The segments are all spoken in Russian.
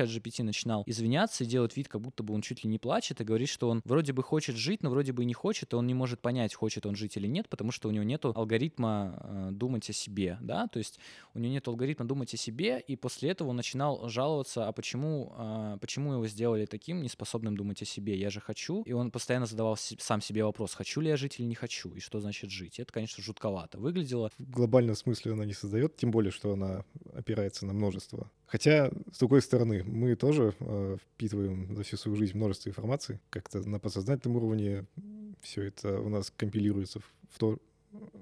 чат GPT начинал извиняться и делать вид, как будто бы он чуть ли не плачет, и говорит, что он вроде бы хочет жить, но вроде бы и не хочет, и он не может понять, хочет он жить или нет, потому что у него нету алгоритма э, думать о себе, да, то есть у него нет алгоритма думать о себе, и после этого он начинал жаловаться, а почему, э, почему его сделали таким, неспособным думать о себе, я же хочу, и он постоянно задавал сам себе вопрос, хочу ли я жить или не хочу, и что значит жить. Это, конечно, жутковато выглядело. В глобальном смысле она не создает, тем более, что она опирается на множество. Хотя, с другой стороны, мы тоже э, впитываем за всю свою жизнь множество информации. Как-то на подсознательном уровне все это у нас компилируется в то,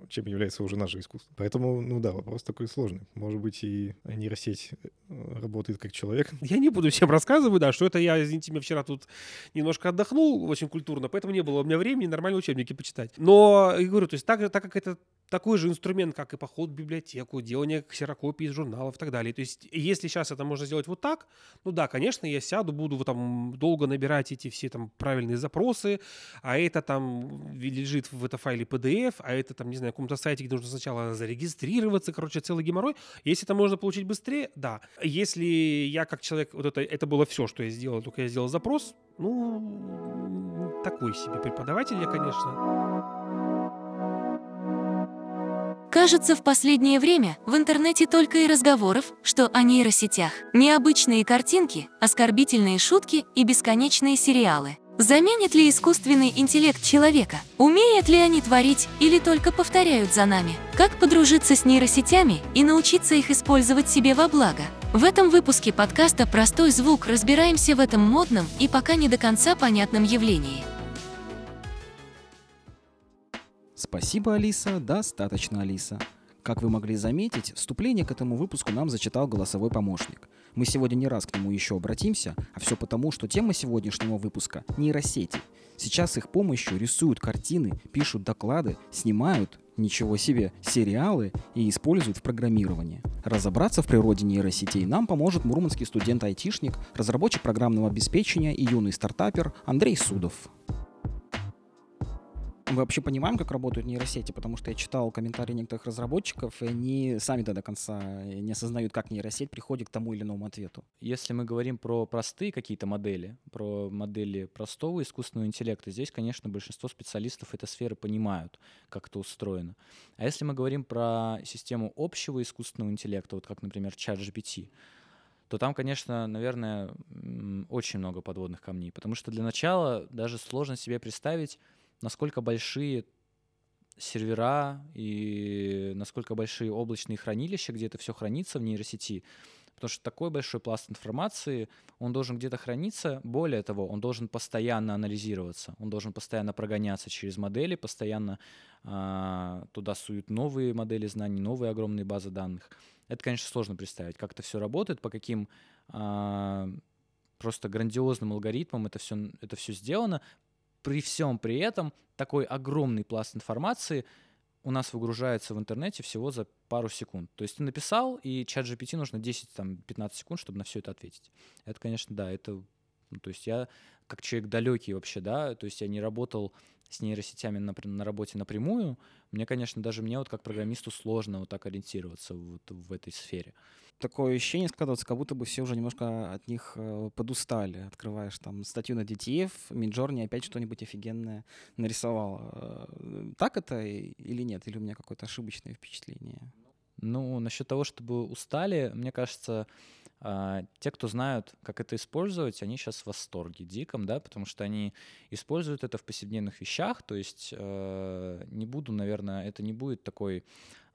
чем является уже наше искусство. Поэтому, ну да, вопрос такой сложный. Может быть, и нейросеть э, работает как человек. Я не буду всем рассказывать, да, что это я, извините меня, вчера тут немножко отдохнул очень культурно, поэтому не было у меня времени нормальные учебники почитать. Но, я говорю, то есть так, так как это такой же инструмент, как и поход в библиотеку, делание ксерокопий из журналов и так далее. То есть, если сейчас это можно сделать вот так, ну да, конечно, я сяду, буду вот там долго набирать эти все там правильные запросы, а это там лежит в это файле PDF, а это там, не знаю, на каком-то сайте, где нужно сначала зарегистрироваться, короче, целый геморрой. Если это можно получить быстрее, да. Если я как человек, вот это, это было все, что я сделал, только я сделал запрос, ну, такой себе преподаватель я, конечно. Кажется, в последнее время в интернете только и разговоров, что о нейросетях. Необычные картинки, оскорбительные шутки и бесконечные сериалы. Заменит ли искусственный интеллект человека? Умеют ли они творить или только повторяют за нами? Как подружиться с нейросетями и научиться их использовать себе во благо? В этом выпуске подкаста «Простой звук» разбираемся в этом модном и пока не до конца понятном явлении. Спасибо, Алиса, достаточно, Алиса. Как вы могли заметить, вступление к этому выпуску нам зачитал голосовой помощник. Мы сегодня не раз к нему еще обратимся, а все потому, что тема сегодняшнего выпуска – нейросети. Сейчас их помощью рисуют картины, пишут доклады, снимают, ничего себе, сериалы и используют в программировании. Разобраться в природе нейросетей нам поможет мурманский студент-айтишник, разработчик программного обеспечения и юный стартапер Андрей Судов. Мы вообще понимаем, как работают нейросети, потому что я читал комментарии некоторых разработчиков, и они сами-то до конца не осознают, как нейросеть приходит к тому или иному ответу. Если мы говорим про простые какие-то модели, про модели простого искусственного интеллекта, здесь, конечно, большинство специалистов этой сферы понимают, как это устроено. А если мы говорим про систему общего искусственного интеллекта, вот как, например, чат GPT, то там, конечно, наверное, очень много подводных камней, потому что для начала даже сложно себе представить, насколько большие сервера и насколько большие облачные хранилища, где это все хранится в нейросети. Потому что такой большой пласт информации, он должен где-то храниться. Более того, он должен постоянно анализироваться, он должен постоянно прогоняться через модели, постоянно э, туда суют новые модели знаний, новые огромные базы данных. Это, конечно, сложно представить, как это все работает, по каким э, просто грандиозным алгоритмам это все, это все сделано при всем при этом такой огромный пласт информации у нас выгружается в интернете всего за пару секунд. То есть ты написал, и чат GPT нужно 10-15 секунд, чтобы на все это ответить. Это, конечно, да, это... Ну, то есть я как человек далекий вообще, да, то есть я не работал с нейросетями на, на работе напрямую, мне, конечно, даже мне вот как программисту сложно вот так ориентироваться вот в этой сфере такое ощущение складывается, как будто бы все уже немножко от них э, подустали. Открываешь там статью на DTF, Midjourney опять что-нибудь офигенное нарисовал. Э, так это или нет? Или у меня какое-то ошибочное впечатление? Ну, насчет того, чтобы устали, мне кажется, э, те, кто знают, как это использовать, они сейчас в восторге диком, да, потому что они используют это в повседневных вещах, то есть э, не буду, наверное, это не будет такой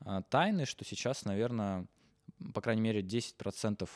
э, тайны, что сейчас, наверное, по крайней мере, 10%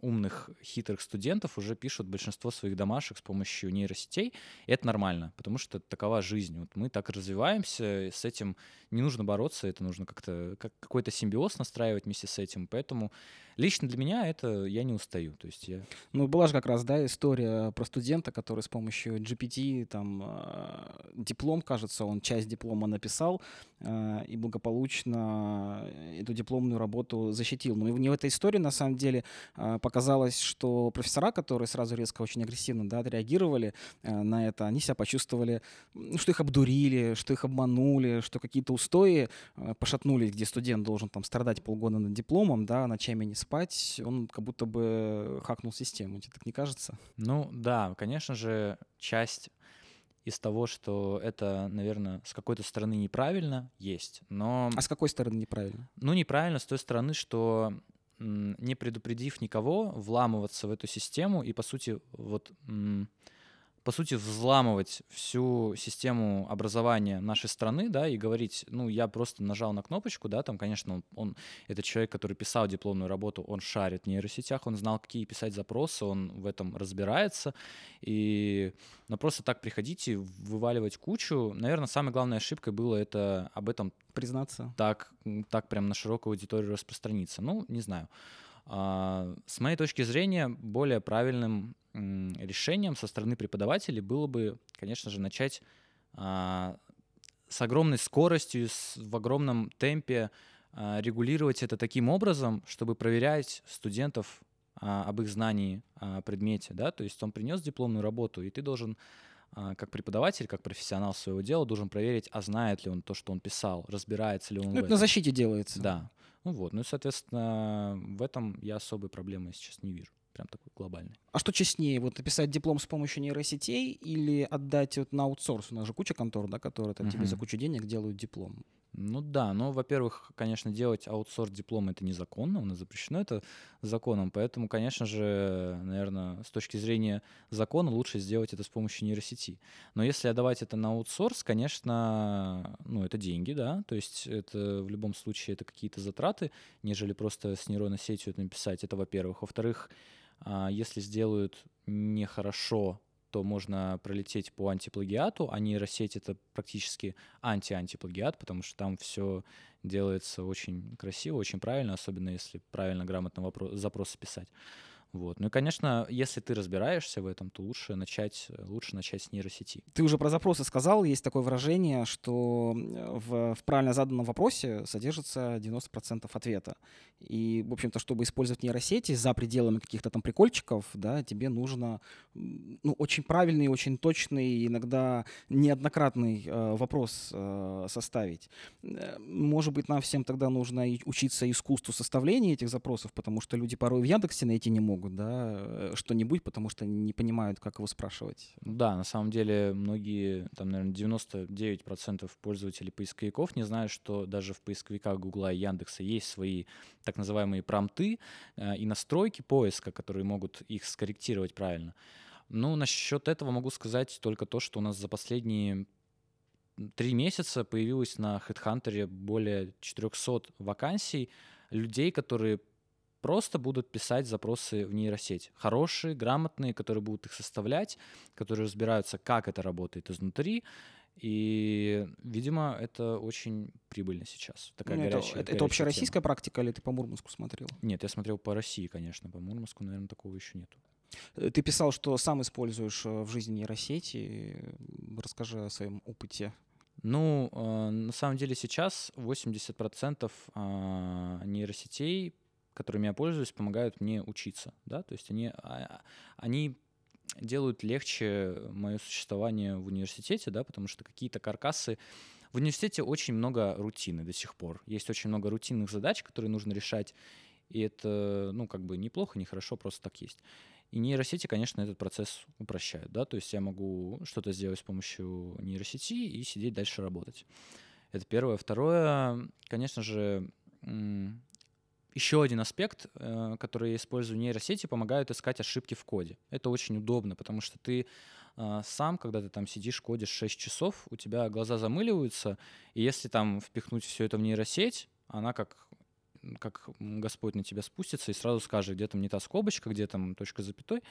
умных, хитрых студентов уже пишут большинство своих домашек с помощью нейросетей. И это нормально, потому что такова жизнь. Вот мы так развиваемся, с этим не нужно бороться, это нужно как-то как какой-то симбиоз настраивать вместе с этим. Поэтому лично для меня это я не устаю. То есть я... Ну, была же как раз, да, история про студента, который с помощью GPT, там, э, диплом, кажется, он часть диплома написал э, и благополучно эту дипломную работу защитил. Но не в этой истории, на самом деле, э, показалось, что профессора, которые сразу резко очень агрессивно да, отреагировали на это, они себя почувствовали, что их обдурили, что их обманули, что какие-то устои пошатнулись, где студент должен там страдать полгода над дипломом, да, ночами не спать, он как будто бы хакнул систему. Тебе так не кажется? Ну да, конечно же, часть из того, что это, наверное, с какой-то стороны неправильно, есть. Но, А с какой стороны неправильно? ну, неправильно с той стороны, что не предупредив никого, вламываться в эту систему и, по сути, вот, по сути, взламывать всю систему образования нашей страны, да, и говорить, ну, я просто нажал на кнопочку, да, там, конечно, он, он это человек, который писал дипломную работу, он шарит в нейросетях, он знал, какие писать запросы, он в этом разбирается, и, но просто так приходить и вываливать кучу, наверное, самой главной ошибкой было это об этом Признаться? так, так прям на широкую аудиторию распространиться. Ну, не знаю. А, С моей точки зрения, более правильным решением со стороны преподавателей было бы, конечно же, начать а, с огромной скоростью, в огромном темпе а, регулировать это таким образом, чтобы проверять студентов об их знании о предмете, да, то есть он принес дипломную работу, и ты должен как преподаватель, как профессионал своего дела, должен проверить, а знает ли он то, что он писал, разбирается ли он Ну, это на защите делается. Да. Ну вот, ну и, соответственно, в этом я особой проблемы сейчас не вижу, прям такой глобальной. А что честнее, вот написать диплом с помощью нейросетей или отдать вот на аутсорс? У нас же куча контор, да, которые там тебе за кучу денег делают диплом. Ну да, ну, во-первых, конечно, делать аутсорс диплом это незаконно, у нас запрещено это законом, поэтому, конечно же, наверное, с точки зрения закона лучше сделать это с помощью нейросети. Но если отдавать это на аутсорс, конечно, ну, это деньги, да, то есть это в любом случае это какие-то затраты, нежели просто с нейронной сетью это написать, это во-первых. Во-вторых, а, если сделают нехорошо, то можно пролететь по антиплагиату, а нейросеть — это практически анти-антиплагиат, потому что там все делается очень красиво, очень правильно, особенно если правильно, грамотно вопро- запросы писать. Вот. Ну и, конечно, если ты разбираешься в этом, то лучше начать, лучше начать с нейросети. Ты уже про запросы сказал, есть такое выражение, что э, в, в правильно заданном вопросе содержится 90% ответа. И, в общем-то, чтобы использовать нейросети за пределами каких-то там прикольчиков, да, тебе нужно ну, очень правильный, очень точный, иногда неоднократный э, вопрос э, составить. Э, Может быть, нам всем тогда нужно учиться искусству составления этих запросов, потому что люди порой в Яндексе найти не могут, да, э, что-нибудь, потому что не понимают, как его спрашивать. Да, на самом деле многие, там, наверное, 99% пользователей поисковиков не знают, что даже в поисковиках Гугла и Яндекса есть свои так называемые промты э, и настройки поиска, которые могут их скорректировать правильно. Ну, насчет этого могу сказать только то, что у нас за последние три месяца появилось на HeadHunter более 400 вакансий людей, которые просто будут писать запросы в нейросеть. Хорошие, грамотные, которые будут их составлять, которые разбираются, как это работает изнутри. И, видимо, это очень прибыльно сейчас. Такая Ну, это, горячая, это, это горячая общероссийская тема. практика или ты по Мурманску смотрел? Нет, я смотрел по России, конечно. По Мурманску, наверное, такого еще нету. Э, Ты писал, что сам используешь э, в жизни нейросети. Расскажи о своем опыте. Ну, э, на самом деле сейчас 80% а, нейросетей, которыми я пользуюсь, помогают мне учиться, да, то есть они, а, они делают легче мое существование в университете, да, потому что какие-то каркасы в университете очень много рутины до сих пор. Есть очень много рутинных задач, которые нужно решать, и это, ну, как бы неплохо, не хорошо, просто так есть. И нейросети, конечно, этот процесс упрощают, да, то есть я могу что-то сделать с помощью нейросети и сидеть дальше работать. Это первое. Второе, конечно же, еще один аспект, э, который я использую нейросети, помогают искать ошибки в коде. Это очень удобно, потому что ты а, сам, когда ты там сидишь, кодишь 6 часов, у тебя глаза замыливаются, и если там впихнуть все это в нейросеть, она как как Господь на тебя спустится и сразу скажет, где там не та скобочка, где там точка запятой.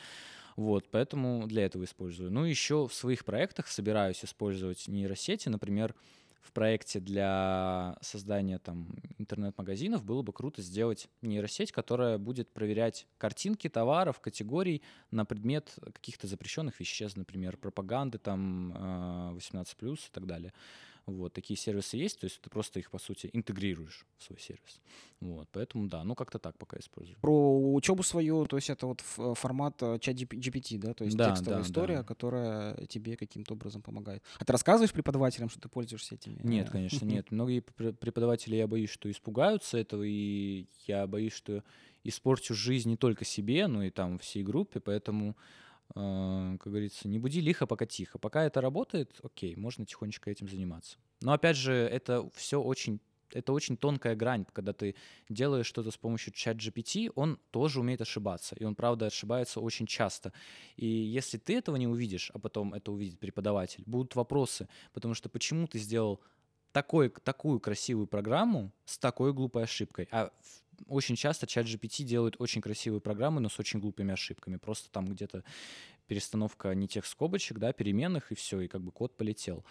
Вот, поэтому для этого использую. Ну, еще в своих проектах собираюсь использовать нейросети. Например, в проекте для создания там интернет-магазинов было бы круто сделать нейросеть, которая будет проверять картинки товаров, категорий на предмет каких-то запрещенных веществ, например, пропаганды там э, 18+, и так далее. Вот, такие сервисы есть, то есть ты просто их, по сути, интегрируешь в свой сервис. Вот, поэтому, да, ну как-то так пока использую. Про учебу свою, то есть это вот ф- формат э, чат GPT, да, то есть Да, текстовая да, история, да. которая тебе каким-то образом помогает. А ты рассказываешь преподавателям, что ты пользуешься этими? Нет, э, конечно, нет. Многие пр- преподаватели, я боюсь, что испугаются этого, и я боюсь, что испорчу жизнь не только себе, но и там всей группе, поэтому, э, как говорится, не буди лихо, пока тихо. Пока это работает, окей, можно тихонечко этим заниматься. Но опять же, это все очень это очень тонкая грань, когда ты делаешь что-то с помощью чат GPT, он тоже умеет ошибаться, и он, правда, ошибается очень часто. И если ты этого не увидишь, а потом это увидит преподаватель, будут вопросы, потому что почему ты сделал такой, такую красивую программу с такой глупой ошибкой? А очень часто чат GPT делает очень красивые программы, но с очень глупыми ошибками. Просто там где-то перестановка не тех скобочек, да, переменных, и все, и как бы код полетел.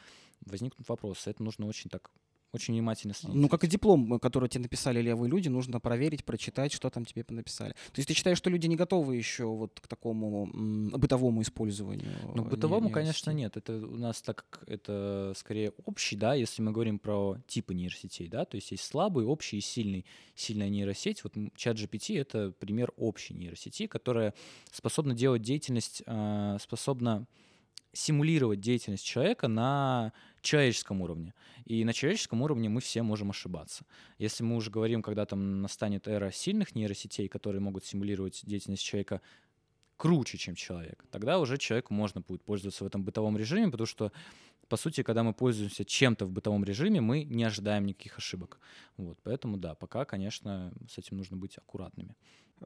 Возникнут вопросы. Это нужно очень так очень внимательно следить. Ну, как и диплом, который тебе написали левые люди, нужно проверить, прочитать, что там тебе написали. То есть ты считаешь, что люди не готовы еще вот к такому бытовому использованию? Ну, бытовому, конечно, нет. Это у нас так как это скорее общий, да, если мы говорим про типы нейросетей, да, то есть есть слабый, общий и сильный. Сильная нейросеть, вот чат GPT — это пример общей нейросети, которая способна делать деятельность, а, способна симулировать деятельность человека на человеческом уровне. И на человеческом уровне мы все можем ошибаться. Если мы уже говорим, когда там настанет эра сильных нейросетей, которые могут симулировать деятельность человека круче, чем человек, тогда уже человеку можно будет пользоваться в этом бытовом режиме, потому что, по сути, когда мы пользуемся чем-то в бытовом режиме, мы не ожидаем никаких ошибок. Вот, поэтому да, пока, конечно, с этим нужно быть аккуратными.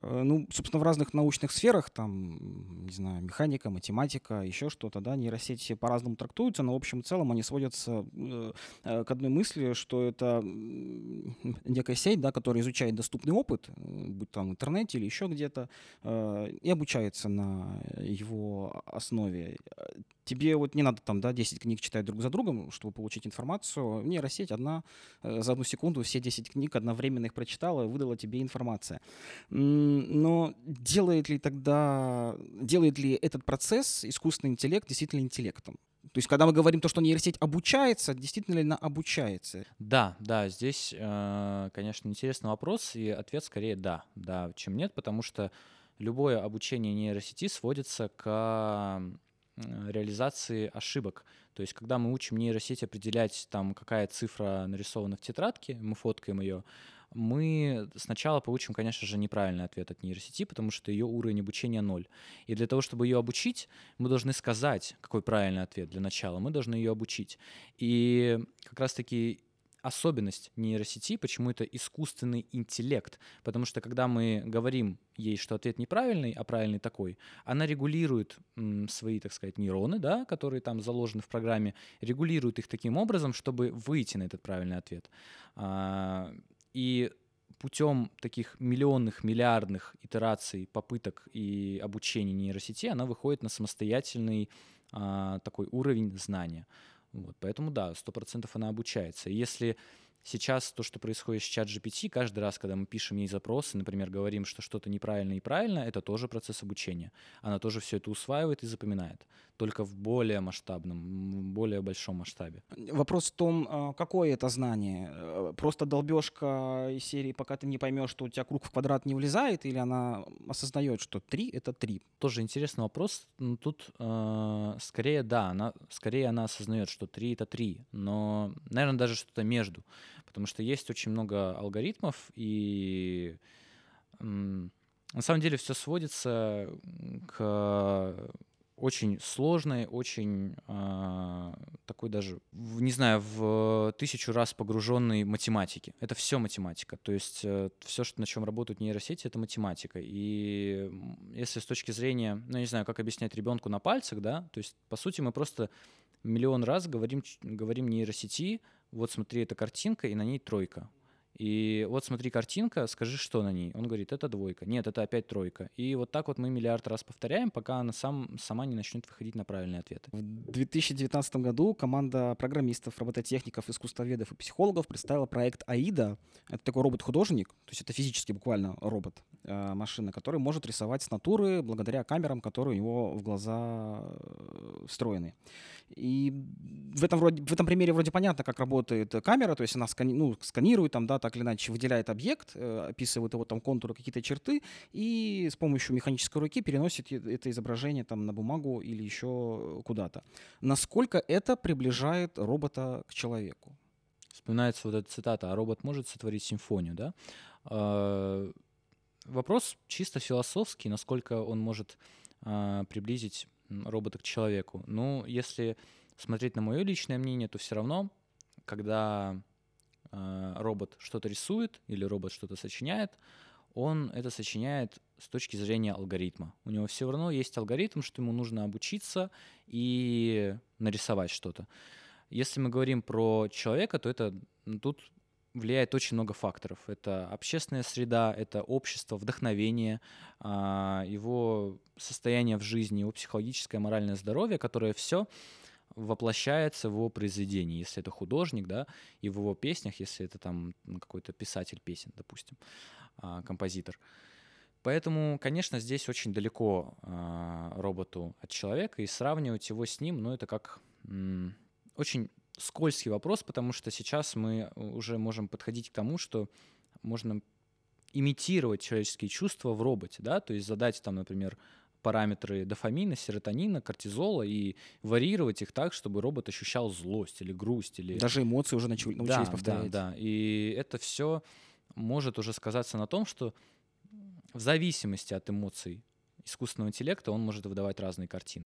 Э, ну, собственно, в разных научных сферах, там, не знаю, механика, математика, еще что-то, да, нейросети по-разному трактуются, но в общем и целом они сводятся э, э, к одной мысли, что это некая сеть, да, которая изучает доступный опыт, будь там в интернете или еще где-то, и обучается на его основе. Тебе вот не надо там, да, 10 книг читать друг за другом, чтобы получить информацию. Нейросеть одна за одну секунду все 10 книг одновременно их прочитала и выдала тебе информация. Но делает ли тогда, делает ли этот процесс искусственный интеллект действительно интеллектом? То есть, когда мы говорим то, что нейросеть обучается, действительно ли она обучается? Да, да, здесь, э, конечно, интересный вопрос, и ответ скорее да, да, чем нет, потому что любое обучение нейросети сводится к реализации ошибок. То есть, когда мы учим нейросеть определять, там, какая цифра нарисована в тетрадке, мы фоткаем ее, мы сначала получим, конечно же, неправильный ответ от нейросети, потому что ее уровень обучения ноль. И для того, чтобы ее обучить, мы должны сказать, какой правильный ответ для начала. Мы должны ее обучить. И как раз-таки особенность нейросети, почему это искусственный интеллект. Потому что когда мы говорим ей, что ответ неправильный, а правильный такой, она регулирует м, свои, так сказать, нейроны, да, которые там заложены в программе, регулирует их таким образом, чтобы выйти на этот правильный ответ. А, и путем таких миллионных, миллиардных итераций, попыток и обучения нейросети она выходит на самостоятельный а, такой уровень знания. Вот, поэтому да, сто процентов она обучается. если Сейчас то, что происходит с чат GPT, каждый раз, когда мы пишем ей запросы, например, говорим, что что-то неправильно и правильно, это тоже процесс обучения. Она тоже все это усваивает и запоминает, только в более масштабном, более большом масштабе. Вопрос в том, а, какое это знание? Э, просто долбежка из серии, пока ты не поймешь, что у тебя круг в квадрат не влезает, или она осознает, что 3 — это 3? Тоже интересный вопрос. Ну, тут э, скорее да, она, скорее она осознает, что 3 — это 3, но, наверное, даже что-то между потому что есть очень много алгоритмов, и на самом деле все сводится к очень сложной, очень э, такой даже, не знаю, в тысячу раз погруженной математике. Это все математика. То есть э, все, что, на чем работают нейросети, это математика. И если с точки зрения, ну, не знаю, как объяснять ребенку на пальцах, да, то есть, по сути, мы просто миллион раз говорим, говорим нейросети, вот смотри, эта картинка, и на ней тройка. И вот смотри, картинка, скажи, что на ней. Он говорит, это двойка. Нет, это опять тройка. И вот так вот мы миллиард раз повторяем, пока она сам, сама не начнет выходить на правильные ответы. В 2019 году команда программистов, робототехников, искусствоведов и психологов представила проект «Аида». Это такой робот-художник, то есть это физически буквально робот, э, машина, который может рисовать с натуры благодаря камерам, которые у него в глаза э, встроены. И в этом, вроде, в этом примере вроде понятно, как работает камера, то есть она скани, ну, сканирует, там, да, так или иначе выделяет объект, э, описывает его там контуры, какие-то черты, и с помощью механической руки переносит это изображение там на бумагу или еще куда-то. Насколько это приближает робота к человеку? Вспоминается вот эта цитата, а робот может сотворить симфонию, да? А, вопрос чисто философский, насколько он может а, приблизить робота к человеку. Ну, если смотреть на мое личное мнение, то все равно, когда робот что-то рисует или робот что-то сочиняет, он это сочиняет с точки зрения алгоритма. У него все равно есть алгоритм, что ему нужно обучиться и нарисовать что-то. Если мы говорим про человека, то это тут влияет очень много факторов. Это общественная среда, это общество, вдохновение, а, его состояние в жизни, его психологическое, моральное здоровье, которое все воплощается в его произведении. Если это художник, да, и в его песнях, если это там ну, какой-то писатель песен, допустим, а, композитор. Поэтому, конечно, здесь очень далеко а, роботу от человека, и сравнивать его с ним, ну, это как очень скользкий вопрос, потому что сейчас мы уже можем подходить к тому, что можно имитировать человеческие чувства в роботе, да, то есть задать там, например, параметры дофамина, серотонина, кортизола и варьировать их так, чтобы робот ощущал злость или грусть. Или... Даже эмоции уже начали, научились да, повторять. Да, да. И это все может уже сказаться на том, что в зависимости от эмоций искусственного интеллекта он может выдавать разные картины.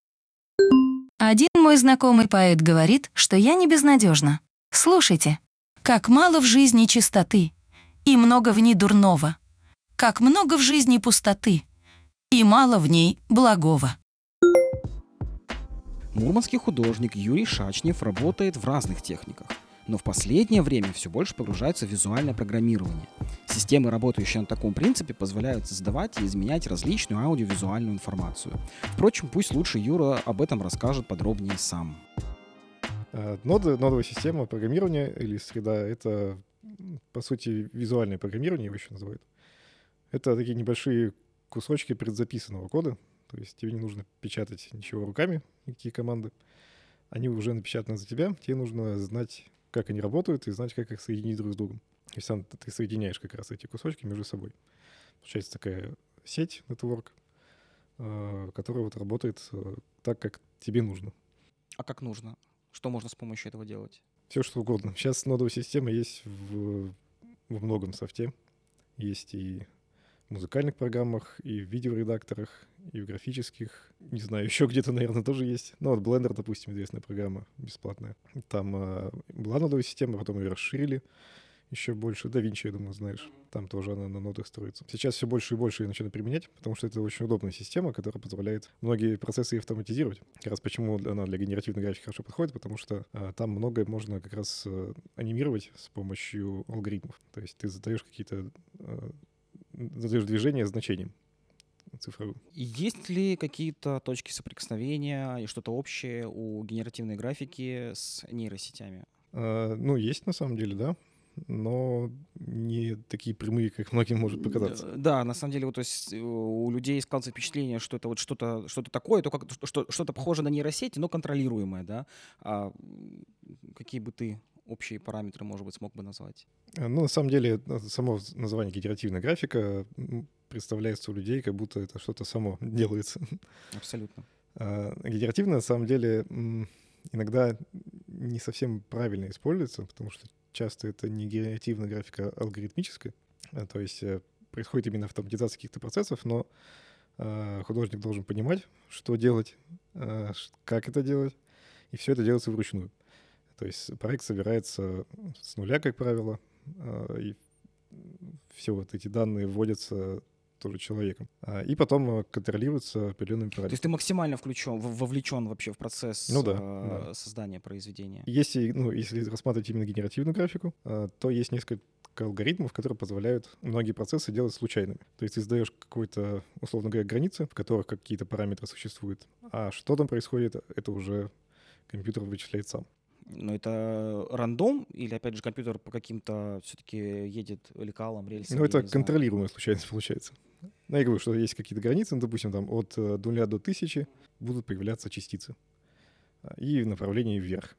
Один мой знакомый поэт говорит, что я не безнадежна. Слушайте, как мало в жизни чистоты, и много в ней дурного, как много в жизни пустоты, и мало в ней благого. Мурманский художник Юрий Шачнев работает в разных техниках, но в последнее время все больше погружается в визуальное программирование. Системы, работающие на таком принципе, позволяют создавать и изменять различную аудиовизуальную информацию. Впрочем, пусть лучше Юра об этом расскажет подробнее сам. Э, ноды, нодовая система программирования или среда — это, по сути, визуальное программирование его еще называют. Это такие небольшие кусочки предзаписанного кода, то есть тебе не нужно печатать ничего руками, никакие команды. Они уже напечатаны за тебя, тебе нужно знать, как они работают, и знать, как их соединить друг с другом. То есть ты соединяешь как раз эти кусочки между собой. Получается такая сеть, network, э, которая вот работает э, так, как тебе нужно. А как нужно? Что можно с помощью этого делать? Все что угодно. Сейчас нодовая система есть в, в многом софте. Есть и музыкальных программах, и в видеоредакторах, и в графических. Не знаю, еще где-то, наверное, тоже есть. Ну, вот Blender, допустим, известная программа бесплатная. Там э, была нодовая система, потом ее расширили еще больше. Да Винчи, я думаю, знаешь. Там тоже она на нодах строится. Сейчас все больше и больше ее начинают применять, потому что это очень удобная система, которая позволяет многие процессы автоматизировать. Как раз почему она для генеративной графики хорошо подходит, потому что а, там многое можно как раз а, анимировать с помощью алгоритмов. То есть ты задаешь какие-то а, задаешь движение значением цифровым. Есть ли какие-то точки соприкосновения и что-то общее у генеративной графики с нейросетями? А, ну, есть на самом деле, да но не такие прямые, как многим может показаться. Да, на самом деле, вот, то есть у людей складывается впечатление, что это вот что-то что такое, то как, что, что-то похоже на нейросети, но контролируемое, да. А какие бы ты общие параметры, может быть, смог бы назвать? Э, ну, на самом деле, э, само название генеративная графика представляется у людей, как будто это что-то само делается. Абсолютно. А генеративная, на самом деле, иногда не совсем правильно используется, потому что часто это не генеративная графика, а алгоритмическая. То есть э, происходит именно автоматизация каких-то процессов, но художник должен понимать, что делать, как это делать, и все это делается вручную. То есть проект собирается с нуля, как правило, а, и все вот эти данные вводятся тоже человеком. А, и потом контролируются определенными параметрами. То есть ты максимально включен, вовлечен вообще в процесс ну, да, э, да. создания произведения. Если, ну, если рассматривать именно генеративную графику, то есть несколько алгоритмов, которые позволяют многие процессы делать случайными. То есть ты задаешь какой-то, условно говоря, границы, в которых какие-то параметры существуют. А что там происходит, это уже компьютер вычисляет сам. Но это рандом или, опять же, компьютер по каким-то все-таки едет лекалам, рельсам? Ну, это контролируемая случайность получается. Ну, я говорю, что есть какие-то границы, ну, допустим, там от э, нуля до тысячи будут появляться частицы а, и в направлении вверх.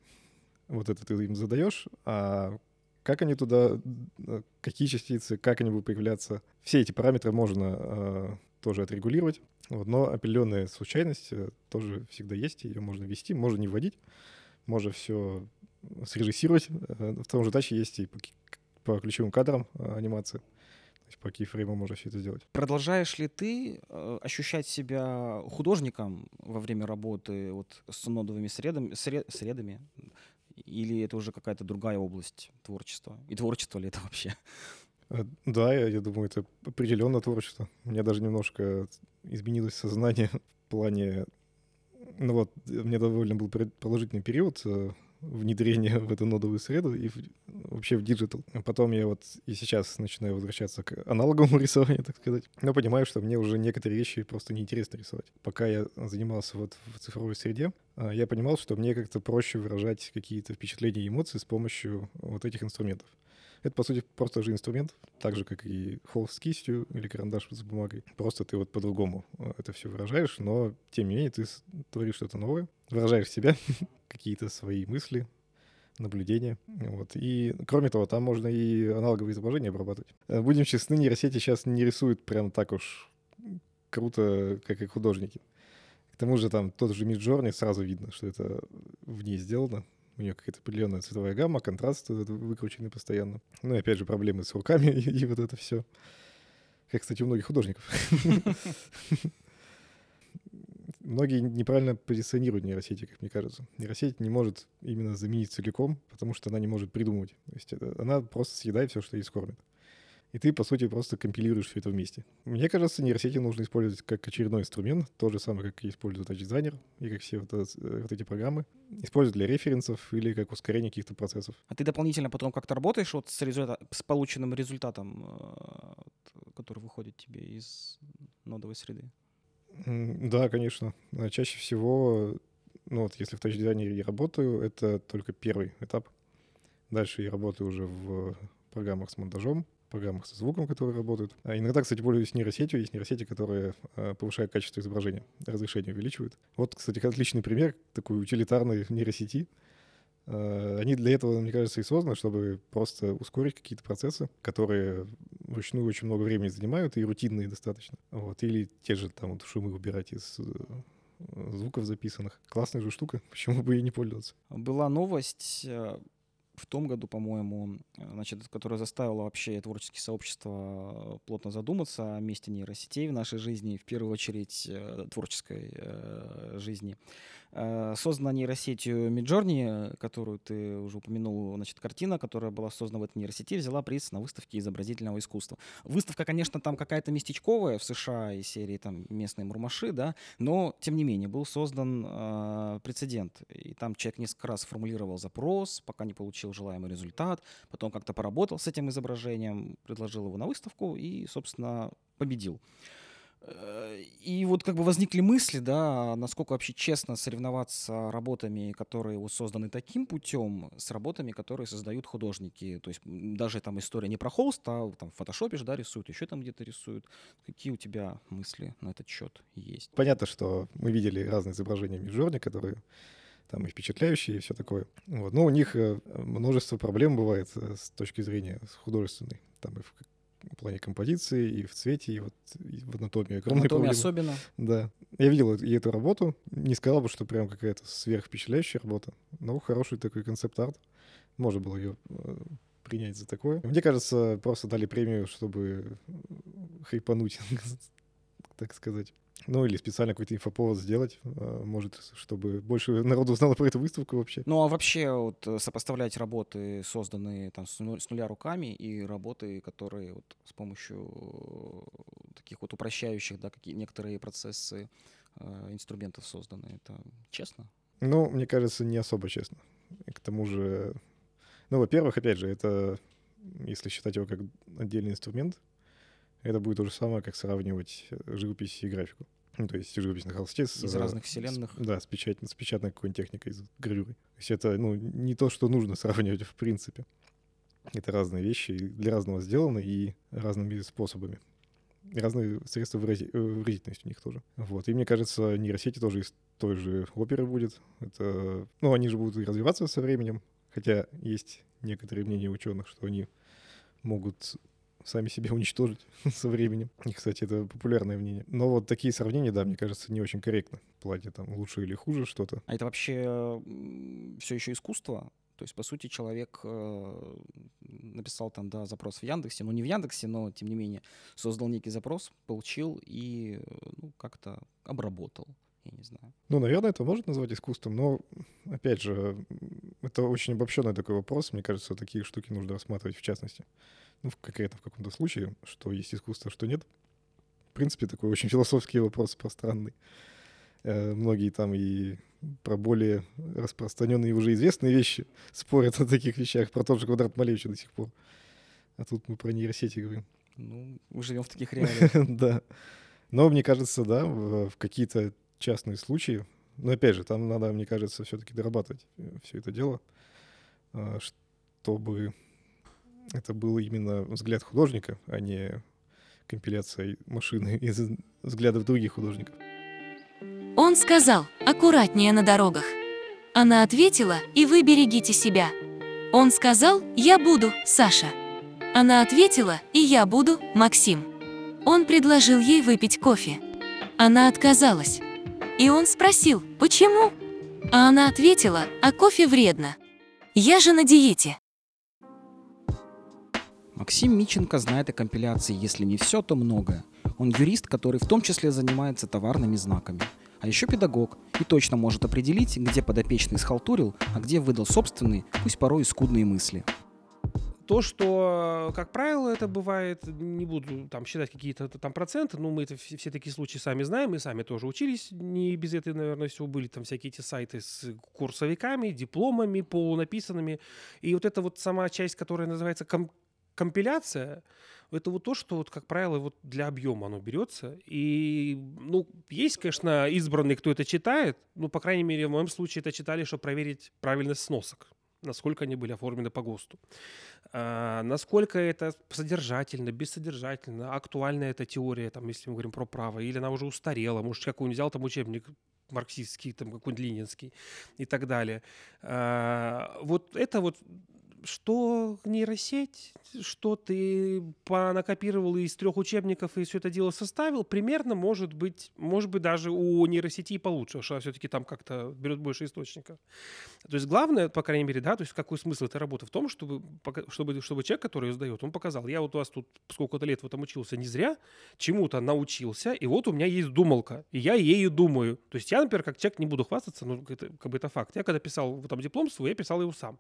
Вот это ты им задаешь, а как они туда, э, какие частицы, как они будут появляться, все эти параметры можно э, тоже отрегулировать. Вот, но определенная случайность э, тоже всегда есть, ее можно ввести, можно не вводить можно все срежиссировать. Э, в том же таче есть и по, по ключевым кадрам э, анимации. То есть по кейфрейму можно все это сделать. Продолжаешь ли ты э, ощущать себя художником во время работы вот с нодовыми средами, сре- средами? Или это уже какая-то другая область творчества? И творчество ли это вообще? Э, Да, я, я думаю, это определенно творчество. У меня даже немножко изменилось сознание в плане... Ну вот, э, мне довольно был продолжительный период э, внедрения в эту нодовую среду и в- вообще в диджитал. А Потом я вот и сейчас начинаю возвращаться к аналоговому рисованию, так сказать. Но понимаю, что мне уже некоторые вещи просто неинтересно рисовать. Пока я занимался вот в цифровой среде, а, я понимал, что мне как-то проще выражать какие-то впечатления и эмоции с помощью вот этих инструментов. Это, по сути, просто же инструмент, так же, как и холст с кистью или карандаш с бумагой. Просто ты вот по-другому э, это все выражаешь, но, тем не менее, ты творишь что-то новое, выражаешь себя, какие-то свои мысли, наблюдения. Вот. И, кроме того, там можно и аналоговые изображения обрабатывать. Э, Будем честны, нейросети сейчас не рисуют прям так уж круто, как и художники. К тому же там тот же Midjourney сразу видно, что это в ней сделано. У нее какая-то определенная цветовая гамма, контраст выкрученный постоянно. Ну и опять же проблемы с руками и, вот это все. Как, кстати, у многих художников. Многие неправильно позиционируют нейросети, как мне кажется. Нейросеть не может именно заменить целиком, потому что она не может придумывать. То есть она просто съедает все, что ей скормит. И ты, по сути, просто компилируешь все это вместе. Мне кажется, нейросети нужно использовать как очередной инструмент, то же самое, как и использует Touch и как все вот, э, вот эти программы. Использовать для референсов или как ускорение каких-то процессов. А ты дополнительно потом как-то работаешь вот с, результа- с полученным результатом, э, который выходит тебе из нодовой среды? Да, конечно. А Чаще всего, ну вот если в тач-дизайнере я работаю, это только первый этап. Дальше я работаю уже в программах с монтажом, программах со звуком, которые работают. А иногда, кстати, пользуюсь нейросетью. Есть нейросети, которые э, повышают качество изображения, разрешение увеличивают. Вот, кстати, отличный пример такой утилитарной нейросети. Э, Они для этого, мне кажется, и созданы, чтобы просто ускорить какие-то процессы, которые вручную очень много времени занимают и рутинные достаточно. Вот. Или те же там вот шумы убирать из э, звуков записанных. Классная же штука, почему бы ей не пользоваться? Была новость в том году, по-моему, э, значит, которая заставила вообще творческие сообщества плотно задуматься о месте нейросетей в нашей жизни, в первую очередь э, творческой э, жизни. Э, Создана нейросетью Midjourney, которую ты уже упомянул, значит, картина, которая была создана в этой нейросети, взяла приз на выставке изобразительного искусства. Выставка, конечно, там какая-то местечковая в США из серии там местные мурмаши, да, но, тем не менее, был создан э, прецедент. И там человек несколько раз формулировал запрос, пока не получил желаемый результат, потом как-то поработал с этим изображением, предложил его на выставку и, собственно, победил. Э, И вот как бы возникли мысли, да, насколько вообще честно соревноваться работами, которые вот созданы таким путем, с работами, которые создают художники. То есть даже там история не про холст, а там в фотошопе же, да, рисуют, еще там где-то рисуют. Какие у тебя мысли на этот счет есть? Понятно, что мы видели разные изображения Midjourney, которые там и впечатляющие, и все такое. Вот. Но у них э, множество проблем бывает э, с точки зрения художественной. Там и в к- плане композиции, и в цвете, и вот и в анатомии огромные Анатомия проблемы. особенно. Да. Я видел и эту работу. Не сказал бы, что прям какая-то сверхвпечатляющая работа, но хороший такой концепт-арт. Можно было ее э, принять за такое. Мне кажется, просто дали премию, чтобы хайпануть, так сказать. Ну, или специально какой-то инфоповод сделать, э, может, чтобы больше народу узнало про эту выставку вообще. Ну а вообще вот э, сопоставлять работы, созданные там с нуля, с нуля руками, и работы, которые вот с помощью э, таких вот упрощающих, да, какие некоторые процессы э, инструментов созданы, это честно? Ну, мне кажется, не особо честно. И к тому же, ну, во-первых, опять же, это, если считать его как отдельный инструмент, это будет то же самое, как сравнивать э, живопись и графику. Ну, то есть живопись на холсте с... Из э, разных с- вселенных. да, с, печать, с печатной какой-нибудь техникой, из гравюры. То есть это, ну, не то, что нужно сравнивать в принципе. Это разные вещи, для разного сделаны и разными способами. И разные средства вырази- э, выразительности у них тоже. Вот. И мне кажется, нейросети тоже из той же оперы будет. Это, ну, они же будут развиваться со временем, хотя есть некоторые мнения ученых, что они могут сами себя уничтожить со временем. И, кстати, это популярное мнение. Но вот такие сравнения, да, мне кажется, не очень корректно. В плане там лучше или хуже что-то. А это вообще все еще искусство? То есть, по сути, человек э, написал там, да, запрос в Яндексе, ну не в Яндексе, но, тем не менее, создал некий запрос, получил и ну, как-то обработал, я не знаю. Ну, наверное, это можно назвать искусством, но, опять же, это очень обобщенный такой вопрос. Мне кажется, такие штуки нужно рассматривать в частности. Ну, в конкретно в каком-то случае, что есть искусство, что нет. В принципе, такой очень философский вопрос, пространный. Э, многие там и про более распространенные уже известные вещи спорят о таких вещах, про тот же квадрат Малевича до сих пор. А тут мы про нейросети говорим. Ну, мы живем в таких реалиях. Да. Но мне кажется, да, в, какие-то частные случаи, но опять же, там надо, мне кажется, все-таки дорабатывать э, все это дело, а, чтобы это был именно взгляд художника, а не компиляция машины из взглядов других художников. Он сказал, аккуратнее на дорогах. Она ответила, и вы берегите себя. Он сказал, я буду, Саша. Она ответила, и я буду, Максим. Он предложил ей выпить кофе. Она отказалась. И он спросил, почему? А она ответила, а кофе вредно. Я же на диете. Максим Миченко знает о компиляции, если не все, то многое. Он юрист, который в том числе занимается товарными знаками – а еще педагог и точно может определить, где подопечный схалтурил, а где выдал собственные, пусть порой и скудные мысли. То, что, как правило, это бывает, не буду там считать какие-то там проценты, но мы это все, все такие случаи сами знаем, мы сами тоже учились, не без этой, наверное, всего были там всякие эти сайты с курсовиками, дипломами полунаписанными, и вот эта вот сама часть, которая называется ком- компиляция, это вот то, что, вот, как правило, вот для объема оно берется. И, ну, есть, конечно, избранный, кто это читает. Ну, по крайней мере, в моем случае это читали, чтобы проверить правильность сносок насколько они были оформлены по ГОСТу. А, насколько это содержательно, бессодержательно, актуальна эта теория, там, если мы говорим про право, или она уже устарела, может, какой-нибудь взял там учебник марксистский, там какой-нибудь ленинский и так далее. А, вот это вот что нейросеть, что ты понакопировал из трех учебников и все это дело составил, примерно может быть, может быть даже у нейросети получше, что все-таки там как-то берет больше источников. То есть главное, по крайней мере, да, то есть какой смысл этой работы в том, чтобы, чтобы, чтобы человек, который ее сдает, он показал, я вот у вас тут сколько-то лет в этом учился не зря, чему-то научился, и вот у меня есть думалка, и я ею думаю. То есть я, например, как человек не буду хвастаться, но это, как бы это факт. Я когда писал там диплом свой, я писал его сам.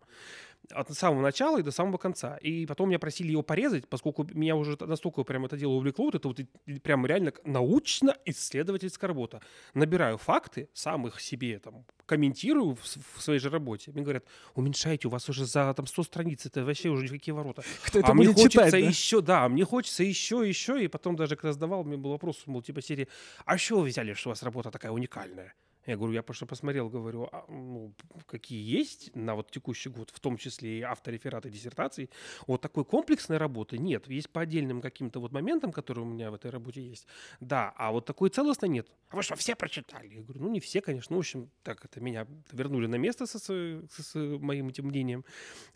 От самого начала и до самого конца. И потом меня просили его порезать, поскольку меня уже настолько прям это дело увлекло, вот это вот прям реально научно-исследовательская работа. Набираю факты, сам их себе там комментирую в, в своей же работе. Мне говорят, уменьшайте, у вас уже за там 100 страниц, это вообще уже никакие ворота. Кто это а мне хочется читать, да? еще, да, мне хочется еще, еще, и потом даже когда сдавал, мне был вопрос, мол, типа серии, а что вы взяли, что у вас работа такая уникальная? Я говорю, я просто посмотрел, говорю, а, ну, какие есть на вот текущий год, в том числе и авторефераты диссертаций. Вот такой комплексной работы нет. Есть по отдельным каким-то вот моментам, которые у меня в этой работе есть. Да, а вот такой целостной нет. А вы что, все прочитали? Я говорю, ну не все, конечно. Ну, в общем, так это меня вернули на место со, со, со моим этим мнением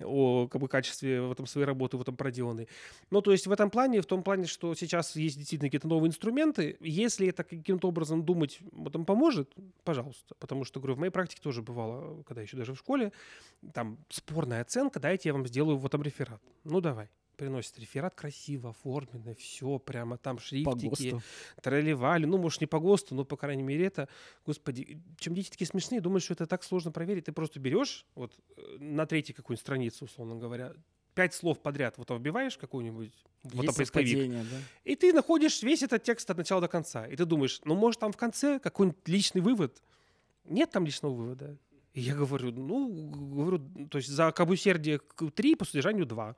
о как бы, качестве в этом своей работы, в этом проделанной. Ну, то есть в этом плане, в том плане, что сейчас есть действительно какие-то новые инструменты. Если это каким-то образом думать, этом поможет, пожалуйста пожалуйста. Потому что, говорю, в моей практике тоже бывало, когда еще даже в школе, там спорная оценка, дайте я вам сделаю вот там реферат. Ну, давай приносит реферат красиво оформленный, все прямо там шрифтики, тролливали, ну, может, не по ГОСТу, но, по крайней мере, это, господи, чем дети такие смешные, думают, что это так сложно проверить, ты просто берешь вот э, на третьей какую-нибудь страницу, условно говоря, пять слов подряд вот вбиваешь какую-нибудь вот поисковик, да? и ты находишь весь этот текст от начала до конца. И ты думаешь, ну, может, там в конце какой-нибудь личный вывод. Нет там личного вывода. И я говорю, ну, говорю, то есть за кабусердие 3, по содержанию 2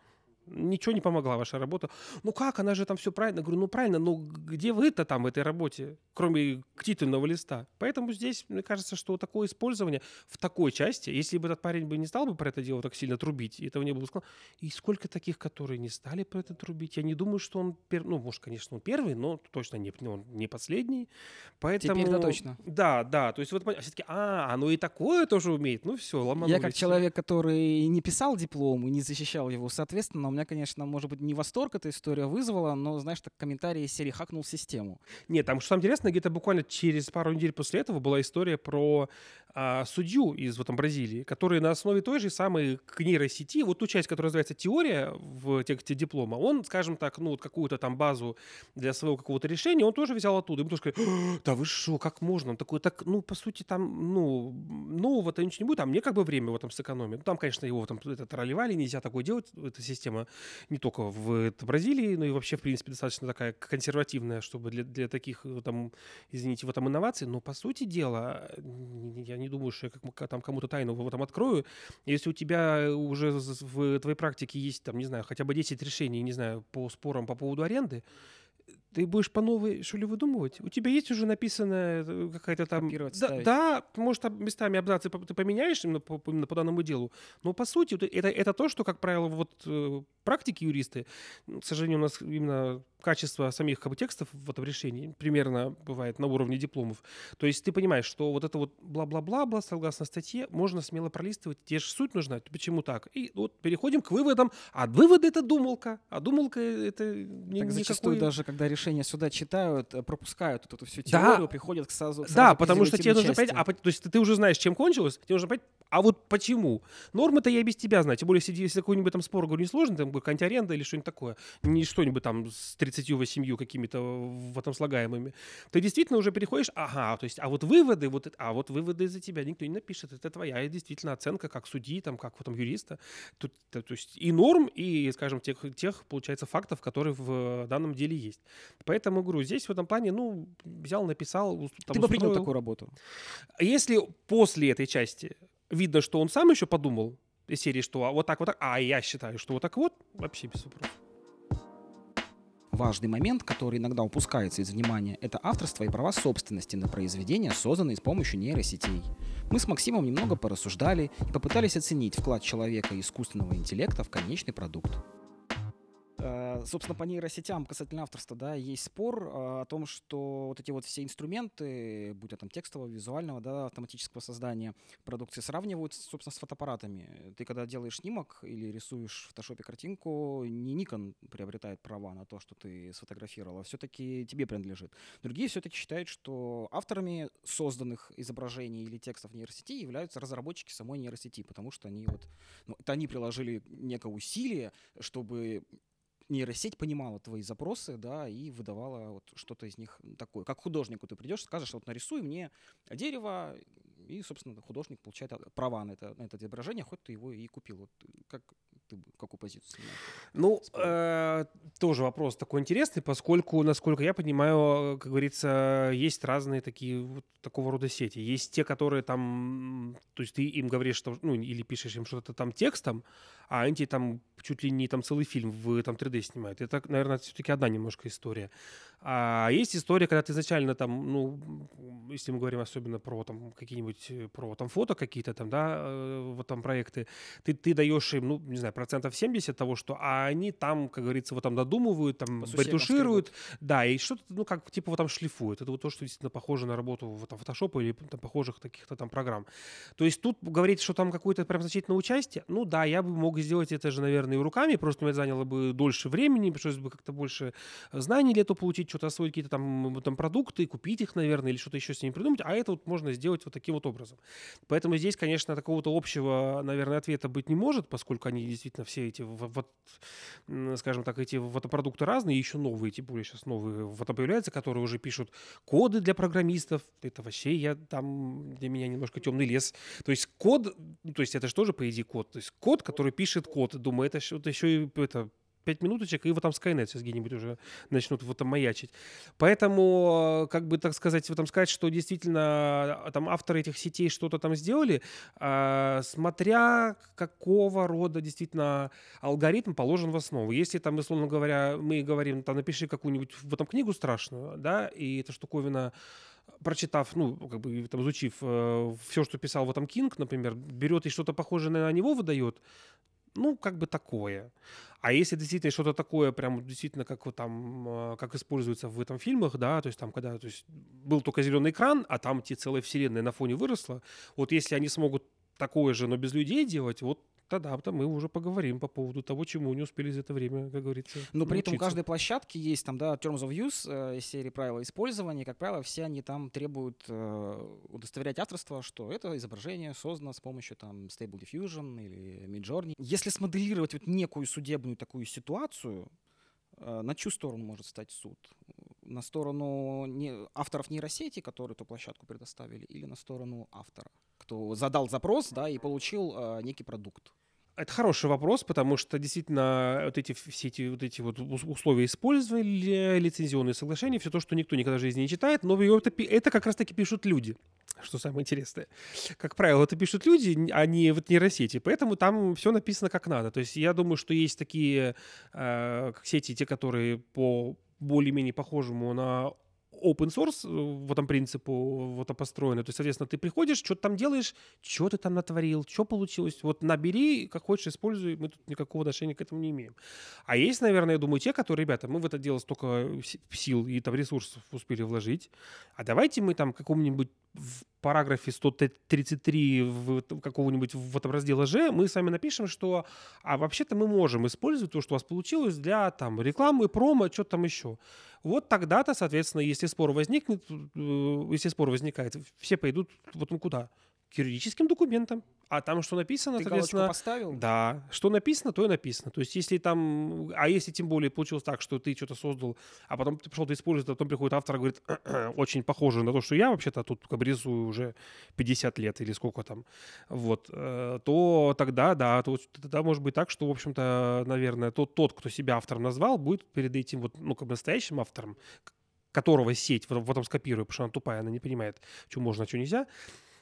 ничего не помогла ваша работа. Ну как, она же там все правильно. говорю, ну правильно, но где вы-то там в этой работе, кроме титульного листа? Поэтому здесь, мне кажется, что такое использование в такой части, если бы этот парень бы не стал бы про это дело так сильно трубить, и этого не было сказано, и сколько таких, которые не стали про это трубить, я не думаю, что он, пер... ну, может, конечно, он первый, но точно не, он не последний. Поэтому... Теперь-то точно. Да, да, то есть вот все-таки, а, оно и такое тоже умеет, ну все, ломанулись. Я как человек, который не писал диплом и не защищал его, соответственно, у меня конечно, может быть, не восторг эта история вызвала, но, знаешь, так комментарии из серии «Хакнул систему». Нет, там, что самое интересное, где-то буквально через пару недель после этого была история про а, судью из вот, там, Бразилии, который на основе той же самой к нейросети, вот ту часть, которая называется теория в тексте диплома, он, скажем так, ну, вот какую-то там базу для своего какого-то решения, он тоже взял оттуда. И мы тоже сказали, «А, да вы что, как можно? Он такой, так, ну, по сути, там, ну, нового-то ничего не будет, а мне как бы время в этом сэкономит. Ну, там, конечно, его там это тролливали, нельзя такое делать, эта система не только в Бразилии, но и вообще, в принципе, достаточно такая консервативная, чтобы для, для таких, там, извините, вот там инноваций, но, по сути дела, я не думаю, что я как, там кому-то тайну в этом открою. Если у тебя уже в твоей практике есть, там, не знаю, хотя бы 10 решений, не знаю, по спорам по поводу аренды, ты будешь по новой, что ли, выдумывать? У тебя есть уже написанная э, какая-то там... да, да, может, там местами абзацы ты поменяешь именно по, именно по данному делу, но по сути это, это то, что, как правило, вот э, практики юристы, к сожалению, у нас именно качество самих как бы, текстов в этом решении примерно бывает на уровне дипломов. То есть ты понимаешь, что вот это вот бла-бла-бла, согласно статье, можно смело пролистывать, тебе же суть нужна, почему так? И вот переходим к выводам, а выводы это думалка, а думалка это не, так зачастую никакой... даже, когда решения суда читают, э, пропускают вот эту всю теорию, да. приходят к сразу, сразу Да, потому что тебе нужно понять, а, то есть ты, ты уже знаешь, чем кончилось, тебе нужно понять, а вот почему? Нормы-то я без тебя знаю. Тем более, если, если какой-нибудь там спор, говорю, несложный, там какая-нибудь аренда или что-нибудь такое, не что-нибудь там с 38 какими-то в этом слагаемыми, ты действительно уже переходишь, ага, то есть, а вот выводы, вот, а вот выводы за тебя никто не напишет, это твоя действительно оценка как судьи, там, как там юриста. Тут, то, то есть и норм, и, скажем, тех, тех, получается, фактов, которые в данном деле есть. Поэтому, говорю, здесь в этом плане, ну, взял, написал. Там, Ты бы принял такую работу? Если после этой части видно, что он сам еще подумал из серии, что вот так, вот так, а я считаю, что вот так вот, вообще без вопросов. Важный момент, который иногда упускается из внимания, это авторство и права собственности на произведения, созданные с помощью нейросетей. Мы с Максимом немного порассуждали и попытались оценить вклад человека и искусственного интеллекта в конечный продукт. Э, собственно, по нейросетям касательно авторства, да, есть спор э, о том, что вот эти вот все инструменты, будь то там текстового, визуального, да, автоматического создания продукции, сравнивают, собственно, с фотоаппаратами. Ты когда делаешь снимок или рисуешь в фотошопе картинку, не Nikon приобретает права на то, что ты сфотографировал, а все-таки тебе принадлежит. Другие все-таки считают, что авторами созданных изображений или текстов нейросети являются разработчики самой нейросети, потому что они вот, ну, это они приложили некое усилие, чтобы нейросеть понимала твои запросы, да, и выдавала вот что-то из них такое. Как художнику ты придешь, скажешь, вот нарисуй мне дерево, и, собственно, художник получает права на это, на это изображение, хоть ты его и купил. Вот как ты какую позицию занимаешь? Ну, э, тоже вопрос такой интересный, поскольку, насколько я понимаю, как говорится, есть разные такие вот такого рода сети. Есть те, которые там, то есть ты им говоришь, что, ну, или пишешь им что-то там текстом, а они там чуть ли не там целый фильм в там 3D снимают. Это, наверное, все-таки одна немножко история. А есть история, когда ты изначально там, ну, если мы говорим особенно про там какие-нибудь, э, про там фото какие-то там, да, э, вот там проекты, ты, ты даешь им, ну, не знаю, процентов 70 того, что, а они там, как говорится, вот там додумывают, там, ретушируют, да, и что-то, ну, как, типа, вот там шлифуют. Это вот то, что действительно похоже на работу в там, фотошопа или там, похожих таких-то там программ. То есть тут говорить, что там какое-то прям значительное участие, ну, да, я бы мог сделать это же, наверное, и руками, просто мне заняло бы дольше времени, пришлось бы как-то больше знаний для этого получить, что-то освоить какие-то там, там продукты, купить их, наверное, или что-то еще с ними придумать, а это вот можно сделать вот таким вот образом. Поэтому здесь, конечно, такого-то общего, наверное, ответа быть не может, поскольку они действительно все эти, вот, скажем так, эти фотопродукты разные, еще новые, тем более сейчас новые фото появляются, которые уже пишут коды для программистов. Это вообще я там для меня немножко темный лес. То есть код, ну, то есть это же тоже, по идее, код. То есть код, который пишет код. Думаю, это, это еще и это, пять минуточек, и вот там Skynet сейчас где-нибудь уже начнут вот там маячить. Поэтому, как бы, так сказать, вот там сказать, что действительно а, там авторы этих сетей что-то там сделали, э, смотря какого рода действительно алгоритм положен в основу. Если там, условно говоря, мы говорим, там, напиши какую-нибудь в этом книгу страшную, да, и эта штуковина прочитав, ну, как бы там изучив э, все, что писал в этом Кинг, например, берет и что-то похожее на него выдает, ну, как бы такое. А если действительно что-то такое, прям действительно, как вот там, а, как используется в этом фильмах, да, то есть там, когда то есть, был только зеленый экран, а там те целая вселенная на фоне выросла, вот если они смогут такое же, но без людей делать, вот тогда там мы уже поговорим по поводу того, чему не успели за это время, как говорится. Но при этом у каждой площадки есть там, да, terms of use э, серии правила использования. Как правило, все они там требуют э, удостоверять авторство, что это изображение создано с помощью там Stable Diffusion или Midjourney. Если смоделировать вот некую судебную такую ситуацию, э, на чью сторону может стать суд? На сторону не, авторов нейросети, которые эту площадку предоставили, или на сторону автора, кто задал запрос, да, и получил э, некий продукт? Это хороший вопрос, потому что действительно вот эти все эти вот эти вот ус- условия использования, лицензионные соглашения, все то, что никто никогда в жизни не читает, но это, это как раз-таки пишут люди, что самое интересное. Как правило, это пишут люди, а не вот нейросети, поэтому там все написано как надо. То есть я думаю, что есть такие э, сети, те, которые по более-менее похожему на open source э, в этом принципу вот построено. То есть, соответственно, ты приходишь, что-то там делаешь, что ты там натворил, что получилось. Вот набери, как хочешь, используй, мы тут никакого отношения к этому не имеем. А есть, наверное, я думаю, те, которые, ребята, мы в это дело столько с- сил и там ресурсов успели вложить, а давайте мы там какому-нибудь в параграфе 133 в какого-нибудь в этом разделе Ж мы сами напишем, что а вообще-то мы можем использовать то, что у вас получилось для там рекламы, промо, что там еще. Вот тогда-то, соответственно, если спор возникнет, э, если спор возникает, все пойдут потом куда? К юридическим документам. А там что написано, Ты соответственно... поставил? Да, что написано, то и написано. То есть, если там, а если тем более получилось так, что ты что-то создал, а потом ты пришел, ты используешь, а потом приходит автор и говорит, очень похоже на то, что я вообще-то тут рисую уже 50 лет или сколько там, вот, э, то тогда, да, то тогда может быть так, что, в общем-то, наверное, тот, тот, кто себя автором назвал, будет перед этим вот, ну, как бы настоящим автором, которого сеть в, этом скопирует, потому что она тупая, она не понимает, что можно, а что нельзя,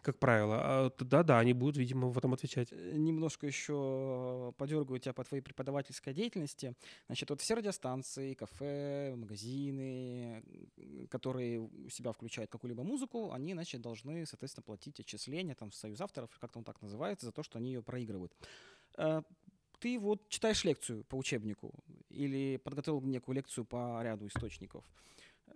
как правило. А, Да-да, они будут, видимо, в этом отвечать. Э, немножко еще подергаю тебя по твоей преподавательской деятельности. Значит, вот все радиостанции, кафе, магазины, которые у себя включают какую-либо музыку, они, значит, должны, соответственно, платить отчисления там в союз авторов, как там так называется, за то, что они ее проигрывают. Э, Ты вот читаешь лекцию по учебнику или подготовил некую лекцию по ряду источников.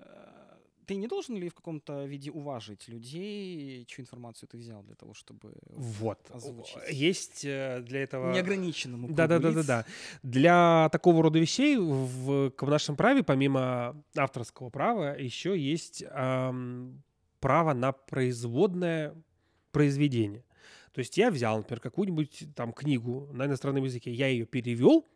Э, Ты не должен ли в каком-то виде уважить людей, чью информацию ты взял для того, чтобы Вот. озвучить. Есть э, для этого... неограниченному Да, да, да, да, да. Для такого рода вещей в, нашем праве, помимо авторского права, еще есть ам, право на производное произведение. То есть я взял, например, какую-нибудь там книгу на иностранном языке, я ее перевел,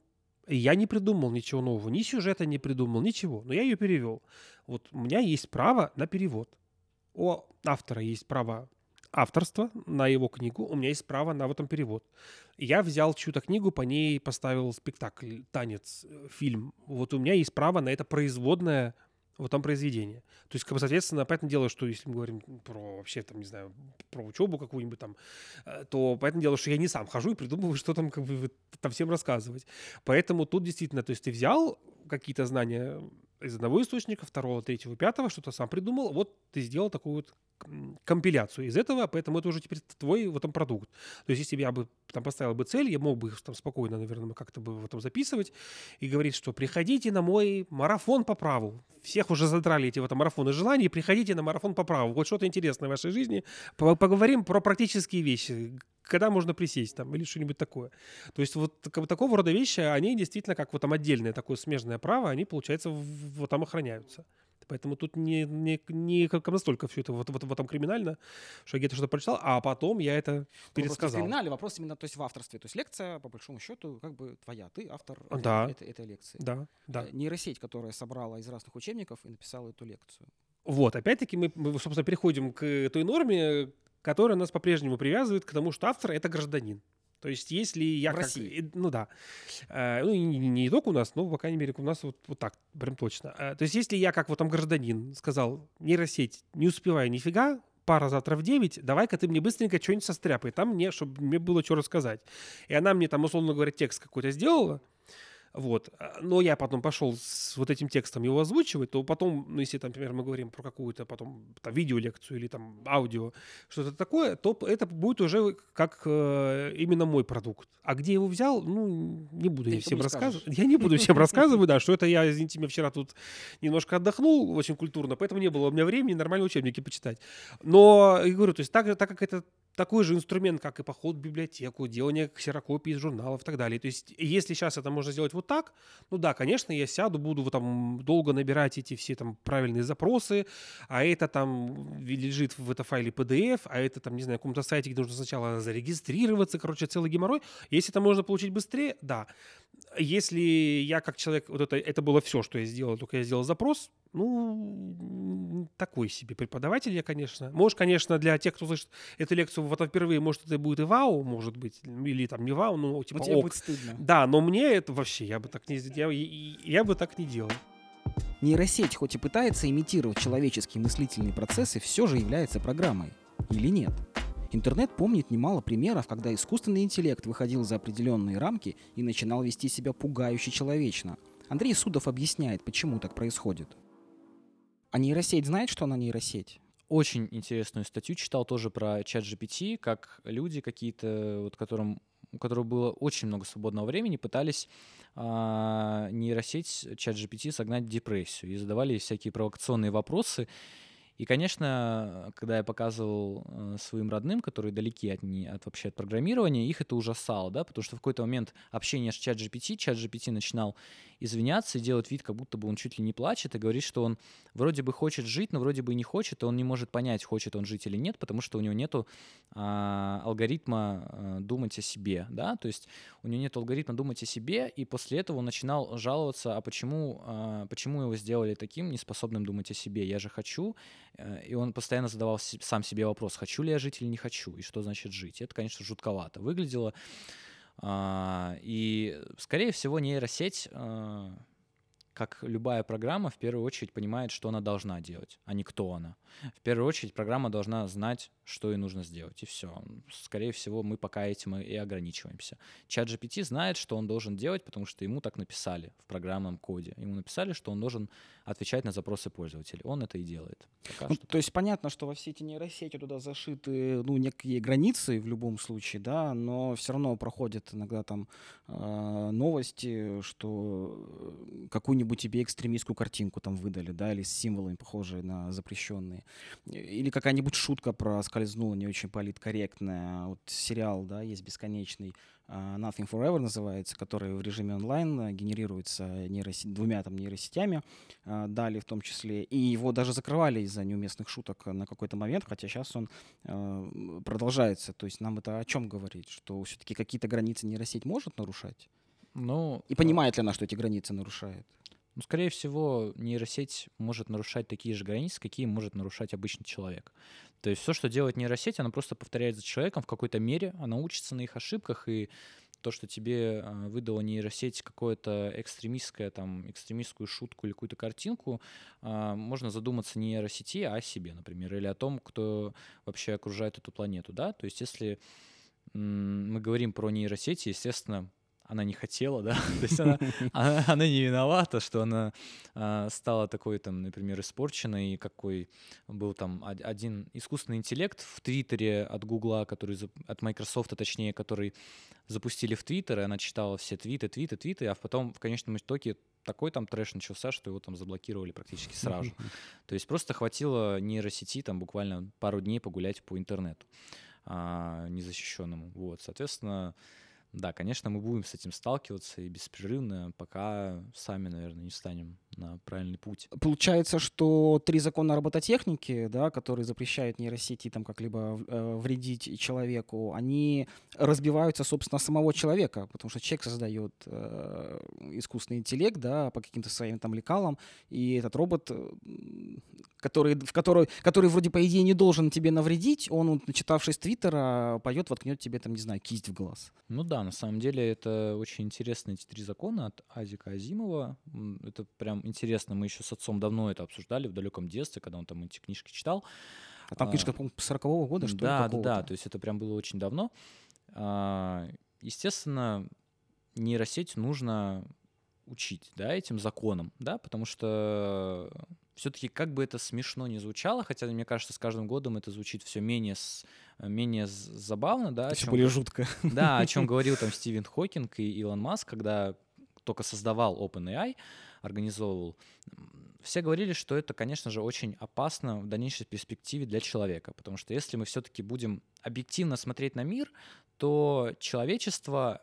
я не придумал ничего нового, ни сюжета не придумал, ничего, но я ее перевел. Вот у меня есть право на перевод. У автора есть право авторства на его книгу, у меня есть право на этом перевод. Я взял чью-то книгу, по ней поставил спектакль, танец, э, фильм. Вот у меня есть право на это производное в этом произведение. То есть, как бы, соответственно, понятное дело, что если мы говорим про вообще, там, не знаю, про учебу какую-нибудь там, э, то понятное дело, что я не сам хожу и придумываю, что там, как бы, вот там всем рассказывать. Поэтому тут действительно, то есть ты взял какие-то знания из одного источника, второго, третьего, пятого, что-то сам придумал, вот ты сделал такую вот компиляцию из этого, поэтому это уже теперь твой в этом продукт. То есть если бы я бы там поставил бы цель, я мог бы их там спокойно, наверное, как-то бы в этом записывать и говорить, что приходите на мой марафон по праву. Всех уже задрали эти вот марафоны желаний, приходите на марафон по праву. Вот что-то интересное в вашей жизни. По- Поговорим про практические вещи. Когда можно присесть там или что-нибудь такое. То есть вот как такого рода вещи, они действительно как вот там отдельное такое смежное право, они, получается, в- вот там охраняются. Поэтому тут не, не, не как настолько все это вот, вот в этом криминально, что я где-то что-то прочитал, а потом я это в пересказал. криминале, вопрос именно то есть в авторстве. То есть лекция, по большому счету, как бы твоя. Ты автор этой- Да. этой, этой лекции. Да, да. Э, Нейросеть, которая собрала из разных учебников и написала эту лекцию. Вот, опять-таки мы, мы, собственно, переходим к той норме, которая нас по-прежнему привязывает к тому, что автор — это гражданин. То есть если я В как... России. Ну да. Э, Ну не- не только у нас, но, по крайней мере, у нас вот, вот так, прям точно. Э, То есть если я как вот там гражданин сказал, нейросеть, не успеваю нифига, пара завтра в 9, давай-ка ты мне быстренько что-нибудь состряпай там мне, чтобы мне было что рассказать. И она мне там, условно говоря, текст какой-то сделала, вот. А, Но я потом пошел с вот этим текстом его озвучивать, то потом, ну, если, там, например, мы говорим про какую-то потом там, видеолекцию или там аудио, что-то такое, то это будет уже как э, именно мой продукт. А где его взял, ну, не буду Ты я всем рассказывать. Я не буду всем рассказывать, да, что это я, извините меня, вчера тут немножко отдохнул очень культурно, поэтому не было у меня времени нормальные учебники почитать. Но, я говорю, то есть так, так как это такой же инструмент, как и поход в библиотеку, делание ксерокопий из журналов и так далее. То есть, если сейчас это можно сделать вот так, ну да, конечно, я сяду, буду вот там долго набирать эти все там правильные запросы, а это там лежит в это файле PDF, а это там, не знаю, на каком-то сайте, где нужно сначала зарегистрироваться, короче, целый геморрой. Если это можно получить быстрее, да. Если я как человек, вот это, это было все, что я сделал, только я сделал запрос, ну, такой себе преподаватель я, конечно. Может, конечно, для тех, кто слышит эту лекцию вот впервые, может, это будет и вау, может быть, или там не вау, ну, типа Но тебе ок. будет стыдно. Да, но мне это вообще, я бы так не, я, я бы так не делал. Нейросеть хоть и пытается имитировать человеческие мыслительные процессы, все же является программой. Или нет? Интернет помнит немало примеров, когда искусственный интеллект выходил за определенные рамки и начинал вести себя пугающе человечно. Андрей Судов объясняет, почему так происходит. А нейросеть знает, что она нейросеть? Очень интересную статью читал тоже про чат GPT, как люди какие-то, вот которым у которых было очень много свободного времени, пытались а, нейросеть чат GPT согнать депрессию и задавали всякие провокационные вопросы. И, конечно, когда я показывал э, своим родным, которые далеки от, от вообще от программирования, их это ужасало, да, потому что в какой-то момент общение с чат GPT, чат GPT начинал извиняться и делать вид, как будто бы он чуть ли не плачет, и говорит, что он вроде бы хочет жить, но вроде бы и не хочет, и он не может понять, хочет он жить или нет, потому что у него нету а, алгоритма а, думать о себе, да, то есть у него нет алгоритма думать о себе, и после этого он начинал жаловаться, а почему, а, почему его сделали таким неспособным думать о себе, я же хочу, и он постоянно задавал сам себе вопрос, хочу ли я жить или не хочу, и что значит жить. Это, конечно, жутковато выглядело. А, и, скорее всего, нейросеть а, как любая программа, в первую очередь понимает, что она должна делать, а не кто она. В первую очередь программа должна знать, что ей нужно сделать, и все. Скорее всего, мы пока этим и ограничиваемся. Чат GPT знает, что он должен делать, потому что ему так написали в программном коде. Ему написали, что он должен отвечать на запросы пользователей. Он это и делает. Ну, то есть понятно, что во все эти нейросети туда зашиты ну, некие границы в любом случае, да, но все равно проходят иногда там э, новости, что э, какую-нибудь тебе экстремистскую картинку там выдали, да, или с символами, похожие на запрещенные. Или какая-нибудь шутка проскользнула не очень политкорректная. Вот сериал, да, есть бесконечный, а, Nothing Forever называется, который в режиме онлайн э, генерируется нейросеть, двумя там нейросетями, а, дали в том числе, и его даже закрывали из-за неуместных шуток на какой-то момент, хотя сейчас он э, продолжается. То есть нам это о чем говорит? Что все-таки какие-то границы нейросеть может нарушать? Ну, и понимает ли она, что эти границы нарушает? Ну, скорее всего, нейросеть может нарушать такие же границы, какие может нарушать обычный человек. То есть все, что делает нейросеть, она просто повторяет за человеком в какой-то мере, она учится на их ошибках, и то, что тебе а, выдала нейросеть какое-то экстремистское, там, экстремистскую шутку или какую-то картинку, а, можно задуматься не о нейросети, а о себе, например, или о том, кто вообще окружает эту планету, да, то есть если мы говорим про нейросети, естественно, она не хотела, да, то есть она, она, она не виновата, что она а, стала такой, там, например, испорченной, какой был там один искусственный интеллект в Твиттере от Гугла, который, от Microsoft, точнее, который запустили в Твиттер, и она читала все твиты, твиты, твиты, а потом в конечном итоге такой там трэш начался, что его там заблокировали практически сразу. То есть просто хватило нейросети там буквально пару дней погулять по интернету а, незащищенному. Вот, соответственно, да, конечно, мы будем с этим сталкиваться и беспрерывно, пока сами, наверное, не встанем на правильный путь. Получается, что три закона робототехники, да, которые запрещают нейросети там как-либо э, вредить человеку, они разбиваются, собственно, самого человека, потому что человек создает э, искусственный интеллект, да, по каким-то своим там лекалам, и этот робот, э, который, в который, который вроде по идее не должен тебе навредить, он, начитавшись Твиттера, поет, воткнет тебе там, не знаю, кисть в глаз. Ну да, на самом деле это очень интересные эти три закона от Азика Азимова. Это прям интересно. Мы еще с отцом давно это обсуждали в далеком детстве, когда он там эти книжки читал. А там книжка, по-моему, 40-го года, что да, ли? Да, да, то есть это прям было очень давно. А, естественно, нейросеть нужно учить, да, этим законам, да, потому что все-таки как бы это смешно не звучало, хотя мне кажется, с каждым годом это звучит все менее, менее забавно, да. Все более жутко. Да, о чем говорил там Стивен Хокинг и Илон Маск, когда только создавал OpenAI, организовывал, все говорили, что это, конечно же, очень опасно в дальнейшей перспективе для человека, потому что если мы все-таки будем объективно смотреть на мир, то человечество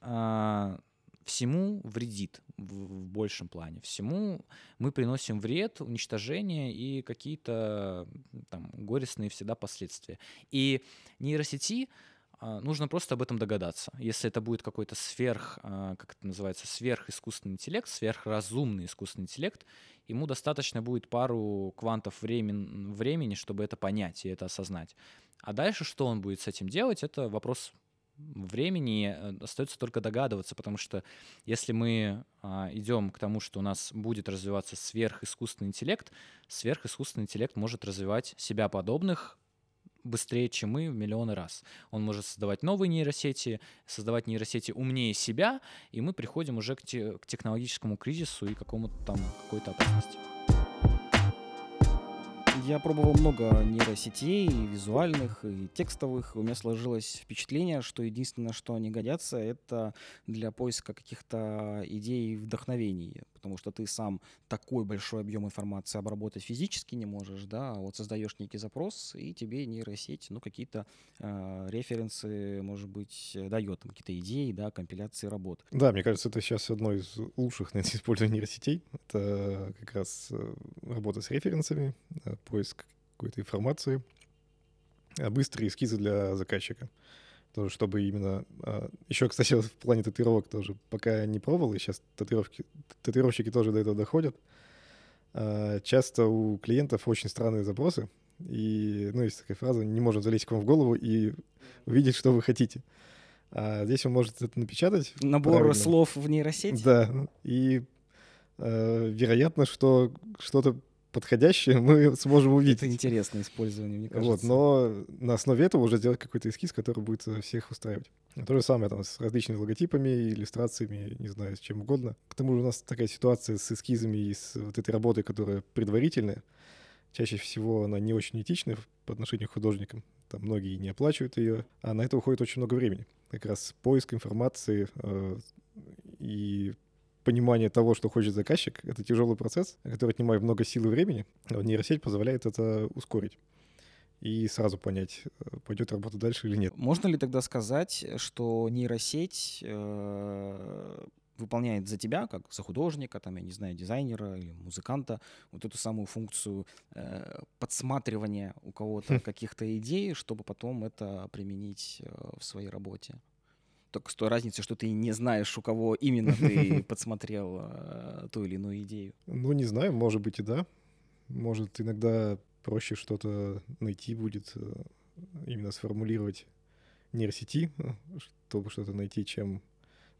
а, всему вредит в, в большем плане. Всему мы приносим вред, уничтожение и какие-то там горестные всегда последствия. И нейросети нужно просто об этом догадаться. Если это будет какой-то сверх, а, как это называется, сверхискусственный интеллект, сверхразумный искусственный интеллект, ему достаточно будет пару квантов времени, чтобы это понять и это осознать. А дальше что он будет с этим делать, это вопрос времени э, остается только догадываться, потому что если мы а, идем к тому, что у нас будет развиваться сверхискусственный интеллект, сверхискусственный интеллект может развивать себя подобных быстрее, чем мы в миллионы раз. Он может создавать новые нейросети, создавать нейросети умнее себя, и мы приходим уже к, те, к технологическому кризису и какому-то там какой-то опасности. Я пробовал много нейросетей, и визуальных, и текстовых. У меня сложилось впечатление, что единственное, что они годятся, это для поиска каких-то идей и вдохновений. Потому что ты сам такой большой объем информации обработать физически не можешь, да, а вот создаешь некий запрос, и тебе нейросеть, ну, какие-то э, референсы, может быть, дает, там, какие-то идеи, да, компиляции работ. Да, мне кажется, это сейчас одно из лучших наверное, использований нейросетей. Это как раз э, работа с референсами, э, поиск какой-то информации, быстрые эскизы для заказчика. Тоже, чтобы именно... А, Еще, кстати, в плане татуировок тоже пока не пробовал, и сейчас татуировки, татуировщики тоже до этого доходят. А, часто у клиентов очень странные запросы, и, ну, есть такая фраза, не можем залезть к вам в голову и увидеть, что вы хотите. А здесь вы можете это напечатать. Набор правильно. слов в нейросети? Да, и э, вероятно, что что-то подходящее мы сможем увидеть. Это интересное использование, мне кажется. Вот, но на основе этого уже сделать какой-то эскиз, который будет э, всех устраивать. То же самое там с различными логотипами, иллюстрациями, не знаю, с чем угодно. К тому же у нас такая ситуация с эскизами и с вот этой работой, которая предварительная. Чаще всего она не очень этичная по отношению к художникам. Там многие не оплачивают ее, а на это уходит очень много времени. Как раз поиск информации э, и понимание того, что хочет заказчик, это тяжелый процесс, который отнимает много сил и времени. А нейросеть позволяет это ускорить и сразу понять, э, пойдет работа дальше или нет. Можно ли тогда сказать, что нейросеть э, выполняет за тебя, как за художника, там, я не знаю, дизайнера или музыканта, вот эту самую функцию э, подсматривания у кого-то Хм. каких-то идей, чтобы потом это применить э, в своей работе? Только с той разницей, что ты не знаешь, у кого именно ты подсмотрел э, ту или иную идею. Ну, не знаю, может быть и да. Может, иногда проще что-то найти будет, э, именно сформулировать нейросети, э, чтобы что-то найти, чем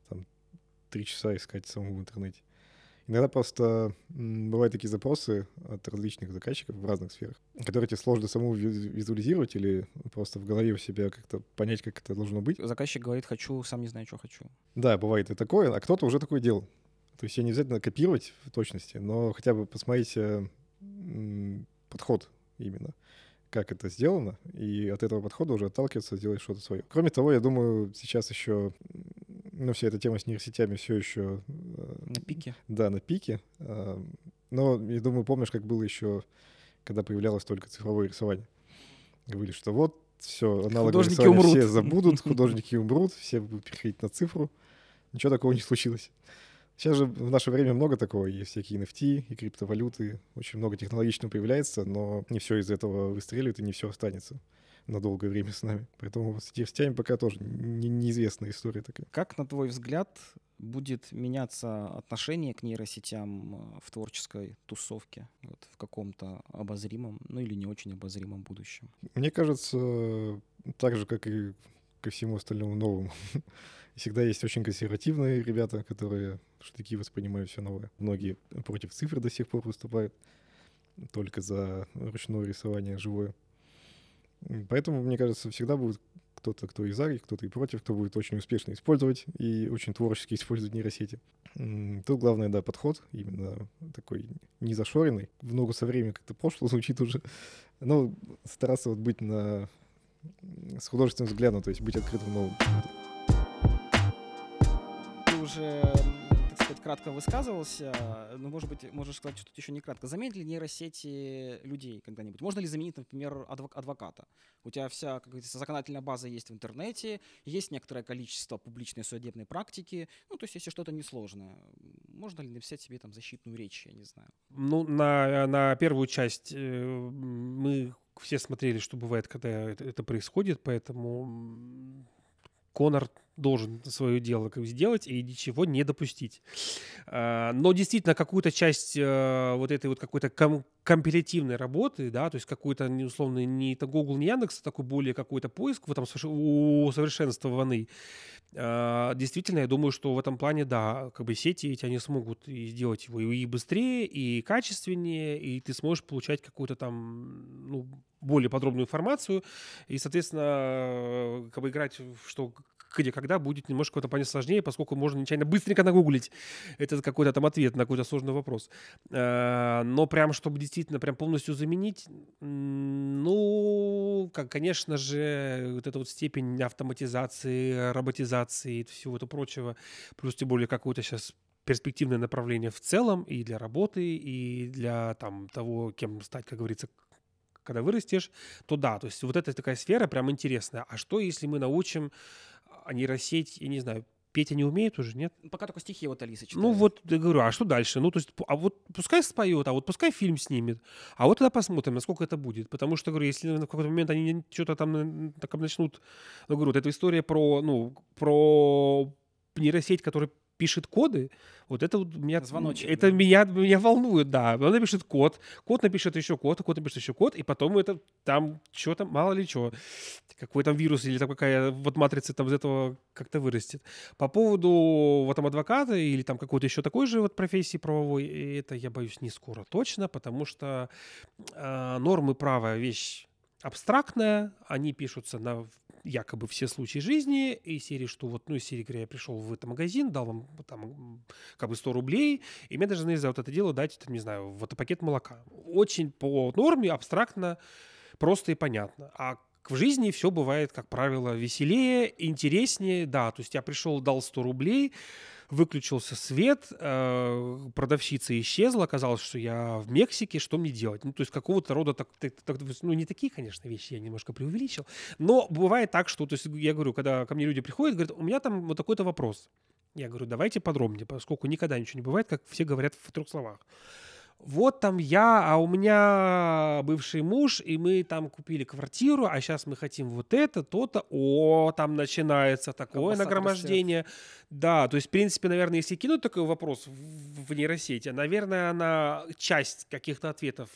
там три часа искать самому в интернете. Иногда просто бывают такие запросы от различных заказчиков в разных сферах, которые тебе сложно самому виз- визуализировать или просто в голове у себя как-то понять, как это должно быть. Заказчик говорит, хочу, сам не знаю, что хочу. Да, бывает и такое, а кто-то уже такое делал. То есть я не обязательно копировать в точности, но хотя бы посмотреть э, подход именно, как это сделано, и от этого подхода уже отталкиваться, сделать что-то свое. Кроме того, я думаю, сейчас еще, ну, вся эта тема с нейросетями все еще, э, На пике. да, на пике. А, Но, я думаю, помнишь, как было еще, когда появлялось только цифровое рисование. Говорили, что вот, все, аналоговое Художники рисование умрут. все забудут, художники умрут, все будут переходить на цифру. Ничего такого не случилось. Сейчас же в наше время много такого, есть всякие NFT и криптовалюты, очень много технологичного появляется, но не все из этого выстреливает и не все останется на долгое время с нами. Поэтому с нейросетями пока тоже не- неизвестная история такая. Как, на твой взгляд, будет меняться отношение к нейросетям э, в творческой тусовке вот, в каком-то обозримом, ну или не очень обозримом будущем? Мне кажется, так же, как и ко всему остальному новому. Всегда есть очень консервативные ребята, которые штыки воспринимают все новое. Многие против цифр до сих пор выступают, только за ручное рисование живое. Поэтому, мне кажется, всегда будет кто-то, кто и за, кто-то и против, кто будет очень успешно использовать и очень творчески использовать нейросети. Тут главное, да, подход именно такой не зашоренный. В ногу со временем как-то пошло звучит уже. Ну, стараться вот быть на с художественным взглядом, то есть быть открытым новым. Ты уже, кратко высказывался, но, может быть, можешь сказать, что тут еще не кратко. Заменят ли нейросети людей когда-нибудь? Можно ли заменить, например, адвок- адвоката? У тебя вся, как законодательная база есть в интернете, есть некоторое количество публичной судебной практики. Ну, то есть, если что-то несложное, можно ли написать себе там защитную речь, я не знаю. Ну, на, на первую часть э, мы все смотрели, что бывает, когда это, происходит, поэтому Конор должен свое дело как сделать и ничего не допустить. А, Но действительно какую-то часть э, вот этой вот какой-то ком- компилятивной работы, да, то есть какой-то, условно, не это Google, не Яндекс, а такой более какой-то поиск в этом соверш- усовершенствованный. А, Действительно, я думаю, что в этом плане, да, как бы сети эти, они смогут и сделать его и быстрее, и качественнее, и ты сможешь получать какую-то там, ну, более подробную информацию, и, соответственно, э, как бы играть что где когда будет немножко в этом плане сложнее, поскольку можно нечаянно быстренько нагуглить этот какой-то там ответ на какой-то сложный вопрос. Э, Но прям, чтобы действительно прям полностью заменить, ну, как, конечно же, вот эта вот степень автоматизации, роботизации и всего этого прочего, плюс тем более какое-то сейчас перспективное направление в целом и для работы, и для там того, кем стать, как говорится, когда вырастешь, то да, то есть вот эта такая сфера прям интересная. А что, если мы научим а, нейросеть, я не знаю, Петя не умеет уже, нет? Пока только стихи вот Алиса читает. Ну вот, я говорю, а что дальше? Ну, то есть, а вот пускай споет, а вот пускай фильм снимет, а вот тогда посмотрим, насколько это будет. Потому что, говорю, если на какой-то момент они что-то там э, так начнут, ну, говорю, вот эта история про, ну, про нейросеть, которая пишет коды, вот это вот меня, Звоночек, это да. меня, меня волнует, да. Он напишет код, код напишет еще код, код напишет еще код, и потом это там что-то, мало ли что, какой там вирус или там какая вот матрица там из этого как-то вырастет. По поводу вот там адвоката или там какой-то еще такой же вот профессии правовой, это я боюсь не скоро точно, потому что э, нормы права вещь абстрактная, они пишутся на якобы все случаи жизни, и серии, что вот, ну, из серии, говоря, я пришел в этот магазин, дал вам там как бы 100 рублей, и мне должны за вот это дело дать, там, не знаю, вот пакет молока. Очень по норме, абстрактно, просто и понятно. А в жизни все бывает, как правило, веселее, интереснее. Да, то есть я пришел, дал 100 рублей, выключился свет, э, продавщица исчезла, оказалось, что я в Мексике, что мне делать? Ну, то есть какого-то рода, так, так- так- ну, не такие, конечно, вещи я немножко преувеличил, но бывает так, что, то есть я говорю, когда ко мне люди приходят, говорят, у меня там вот такой-то вопрос. Я говорю, давайте подробнее, поскольку никогда ничего не бывает, как все говорят в трех словах. Вот там я, а у меня бывший муж, и мы там купили квартиру, а сейчас мы хотим вот это, то-то. О, там начинается такое Колбаса нагромождение. Да, то есть, в принципе, наверное, если кинуть такой вопрос в, в нейросети, наверное, она часть каких-то ответов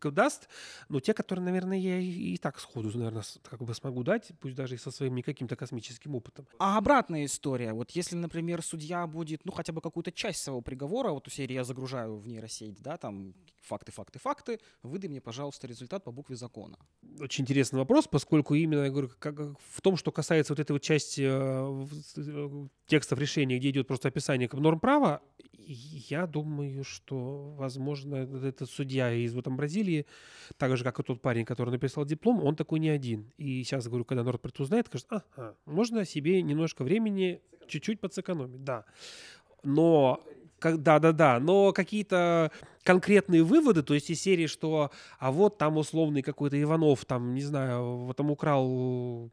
даст, но те, которые, наверное, я и, и так сходу, наверное, как бы смогу дать, пусть даже и со своим не каким-то космическим опытом. А обратная история, вот если, например, судья будет, ну, хотя бы какую-то часть своего приговора, вот у серии я загружаю в нейросеть, да, там факты, факты, факты, выдай мне, пожалуйста, результат по букве закона. Очень интересный вопрос, поскольку именно, я говорю, как, в том, что касается вот этой вот части э, э, текстов решения, где идет просто описание норм права, я думаю, что, возможно, этот судья из вот там Бразилии, так же, как и тот парень, который написал диплом, он такой не один. И сейчас, говорю, когда Нордпред узнает, скажет, ага, можно себе немножко времени чуть-чуть подсэкономить, да. Но да, да, да, но какие-то конкретные выводы, то есть из серии, что а вот там условный какой-то Иванов, там, не знаю, вот там украл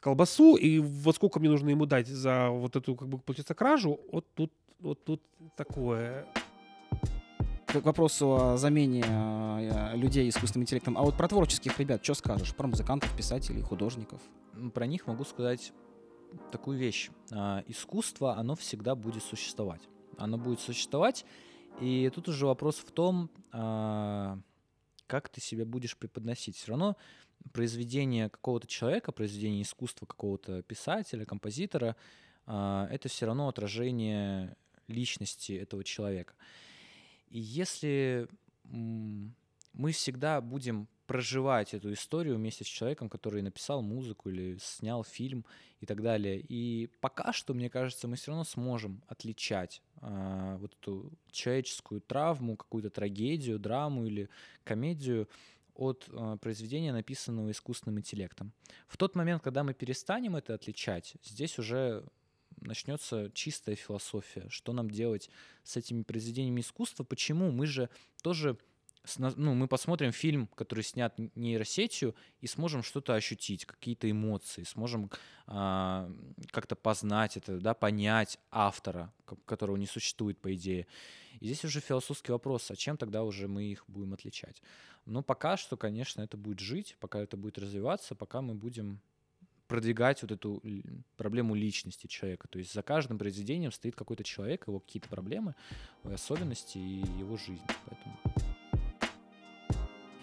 колбасу, и вот сколько мне нужно ему дать за вот эту, как бы, получается, кражу, вот тут, вот тут такое. К вопросу о замене э, людей искусственным интеллектом. А вот про творческих ребят что скажешь? Про музыкантов, писателей, художников? Про них могу сказать такую вещь. А, Искусство, оно всегда будет существовать. Оно будет существовать, и тут уже вопрос в том, а, как ты себя будешь преподносить. Все равно произведение какого-то человека, произведение искусства какого-то писателя, композитора, а, это все равно отражение личности этого человека. И если мы всегда будем проживать эту историю вместе с человеком, который написал музыку или снял фильм и так далее. И пока что, мне кажется, мы все равно сможем отличать а, вот эту человеческую травму, какую-то трагедию, драму или комедию от а, произведения, написанного искусственным интеллектом. В тот момент, когда мы перестанем это отличать, здесь уже начнется чистая философия, что нам делать с этими произведениями искусства, почему мы же тоже ну, мы посмотрим фильм, который снят нейросетью, и сможем что-то ощутить, какие-то эмоции, сможем а, как-то познать это, да, понять автора, которого не существует, по идее. И здесь уже философский вопрос, а чем тогда уже мы их будем отличать? Но пока что, конечно, это будет жить, пока это будет развиваться, пока мы будем продвигать вот эту проблему личности человека. То есть за каждым произведением стоит какой-то человек, его какие-то проблемы, особенности и его жизнь. Поэтому...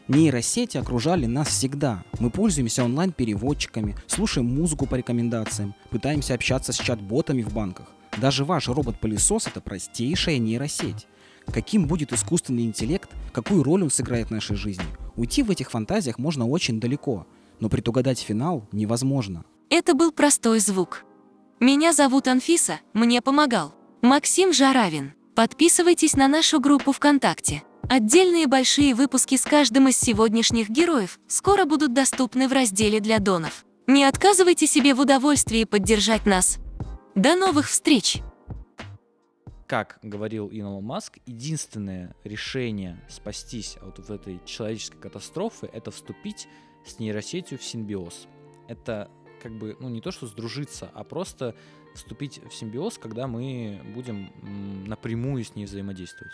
Нейросети окружали нас всегда. Мы пользуемся онлайн-переводчиками, слушаем музыку по рекомендациям, пытаемся общаться с чат-ботами в банках. Даже ваш робот-пылесос — это простейшая нейросеть. Каким будет искусственный интеллект, какую роль он сыграет в нашей жизни? Уйти в этих фантазиях можно очень далеко, но предугадать финал невозможно. Это был простой звук. Меня зовут Анфиса, мне помогал. Максим Жаравин. Подписывайтесь на нашу группу ВКонтакте. Отдельные большие выпуски с каждым из сегодняшних героев скоро будут доступны в разделе для донов. Не отказывайте себе в удовольствии поддержать нас. До новых встреч! Как говорил Илон Маск, единственное решение спастись от этой человеческой катастрофы — это вступить с нейросетью в симбиоз. Это как бы, ну не то что сдружиться, а просто вступить в симбиоз, когда мы будем напрямую с ней взаимодействовать.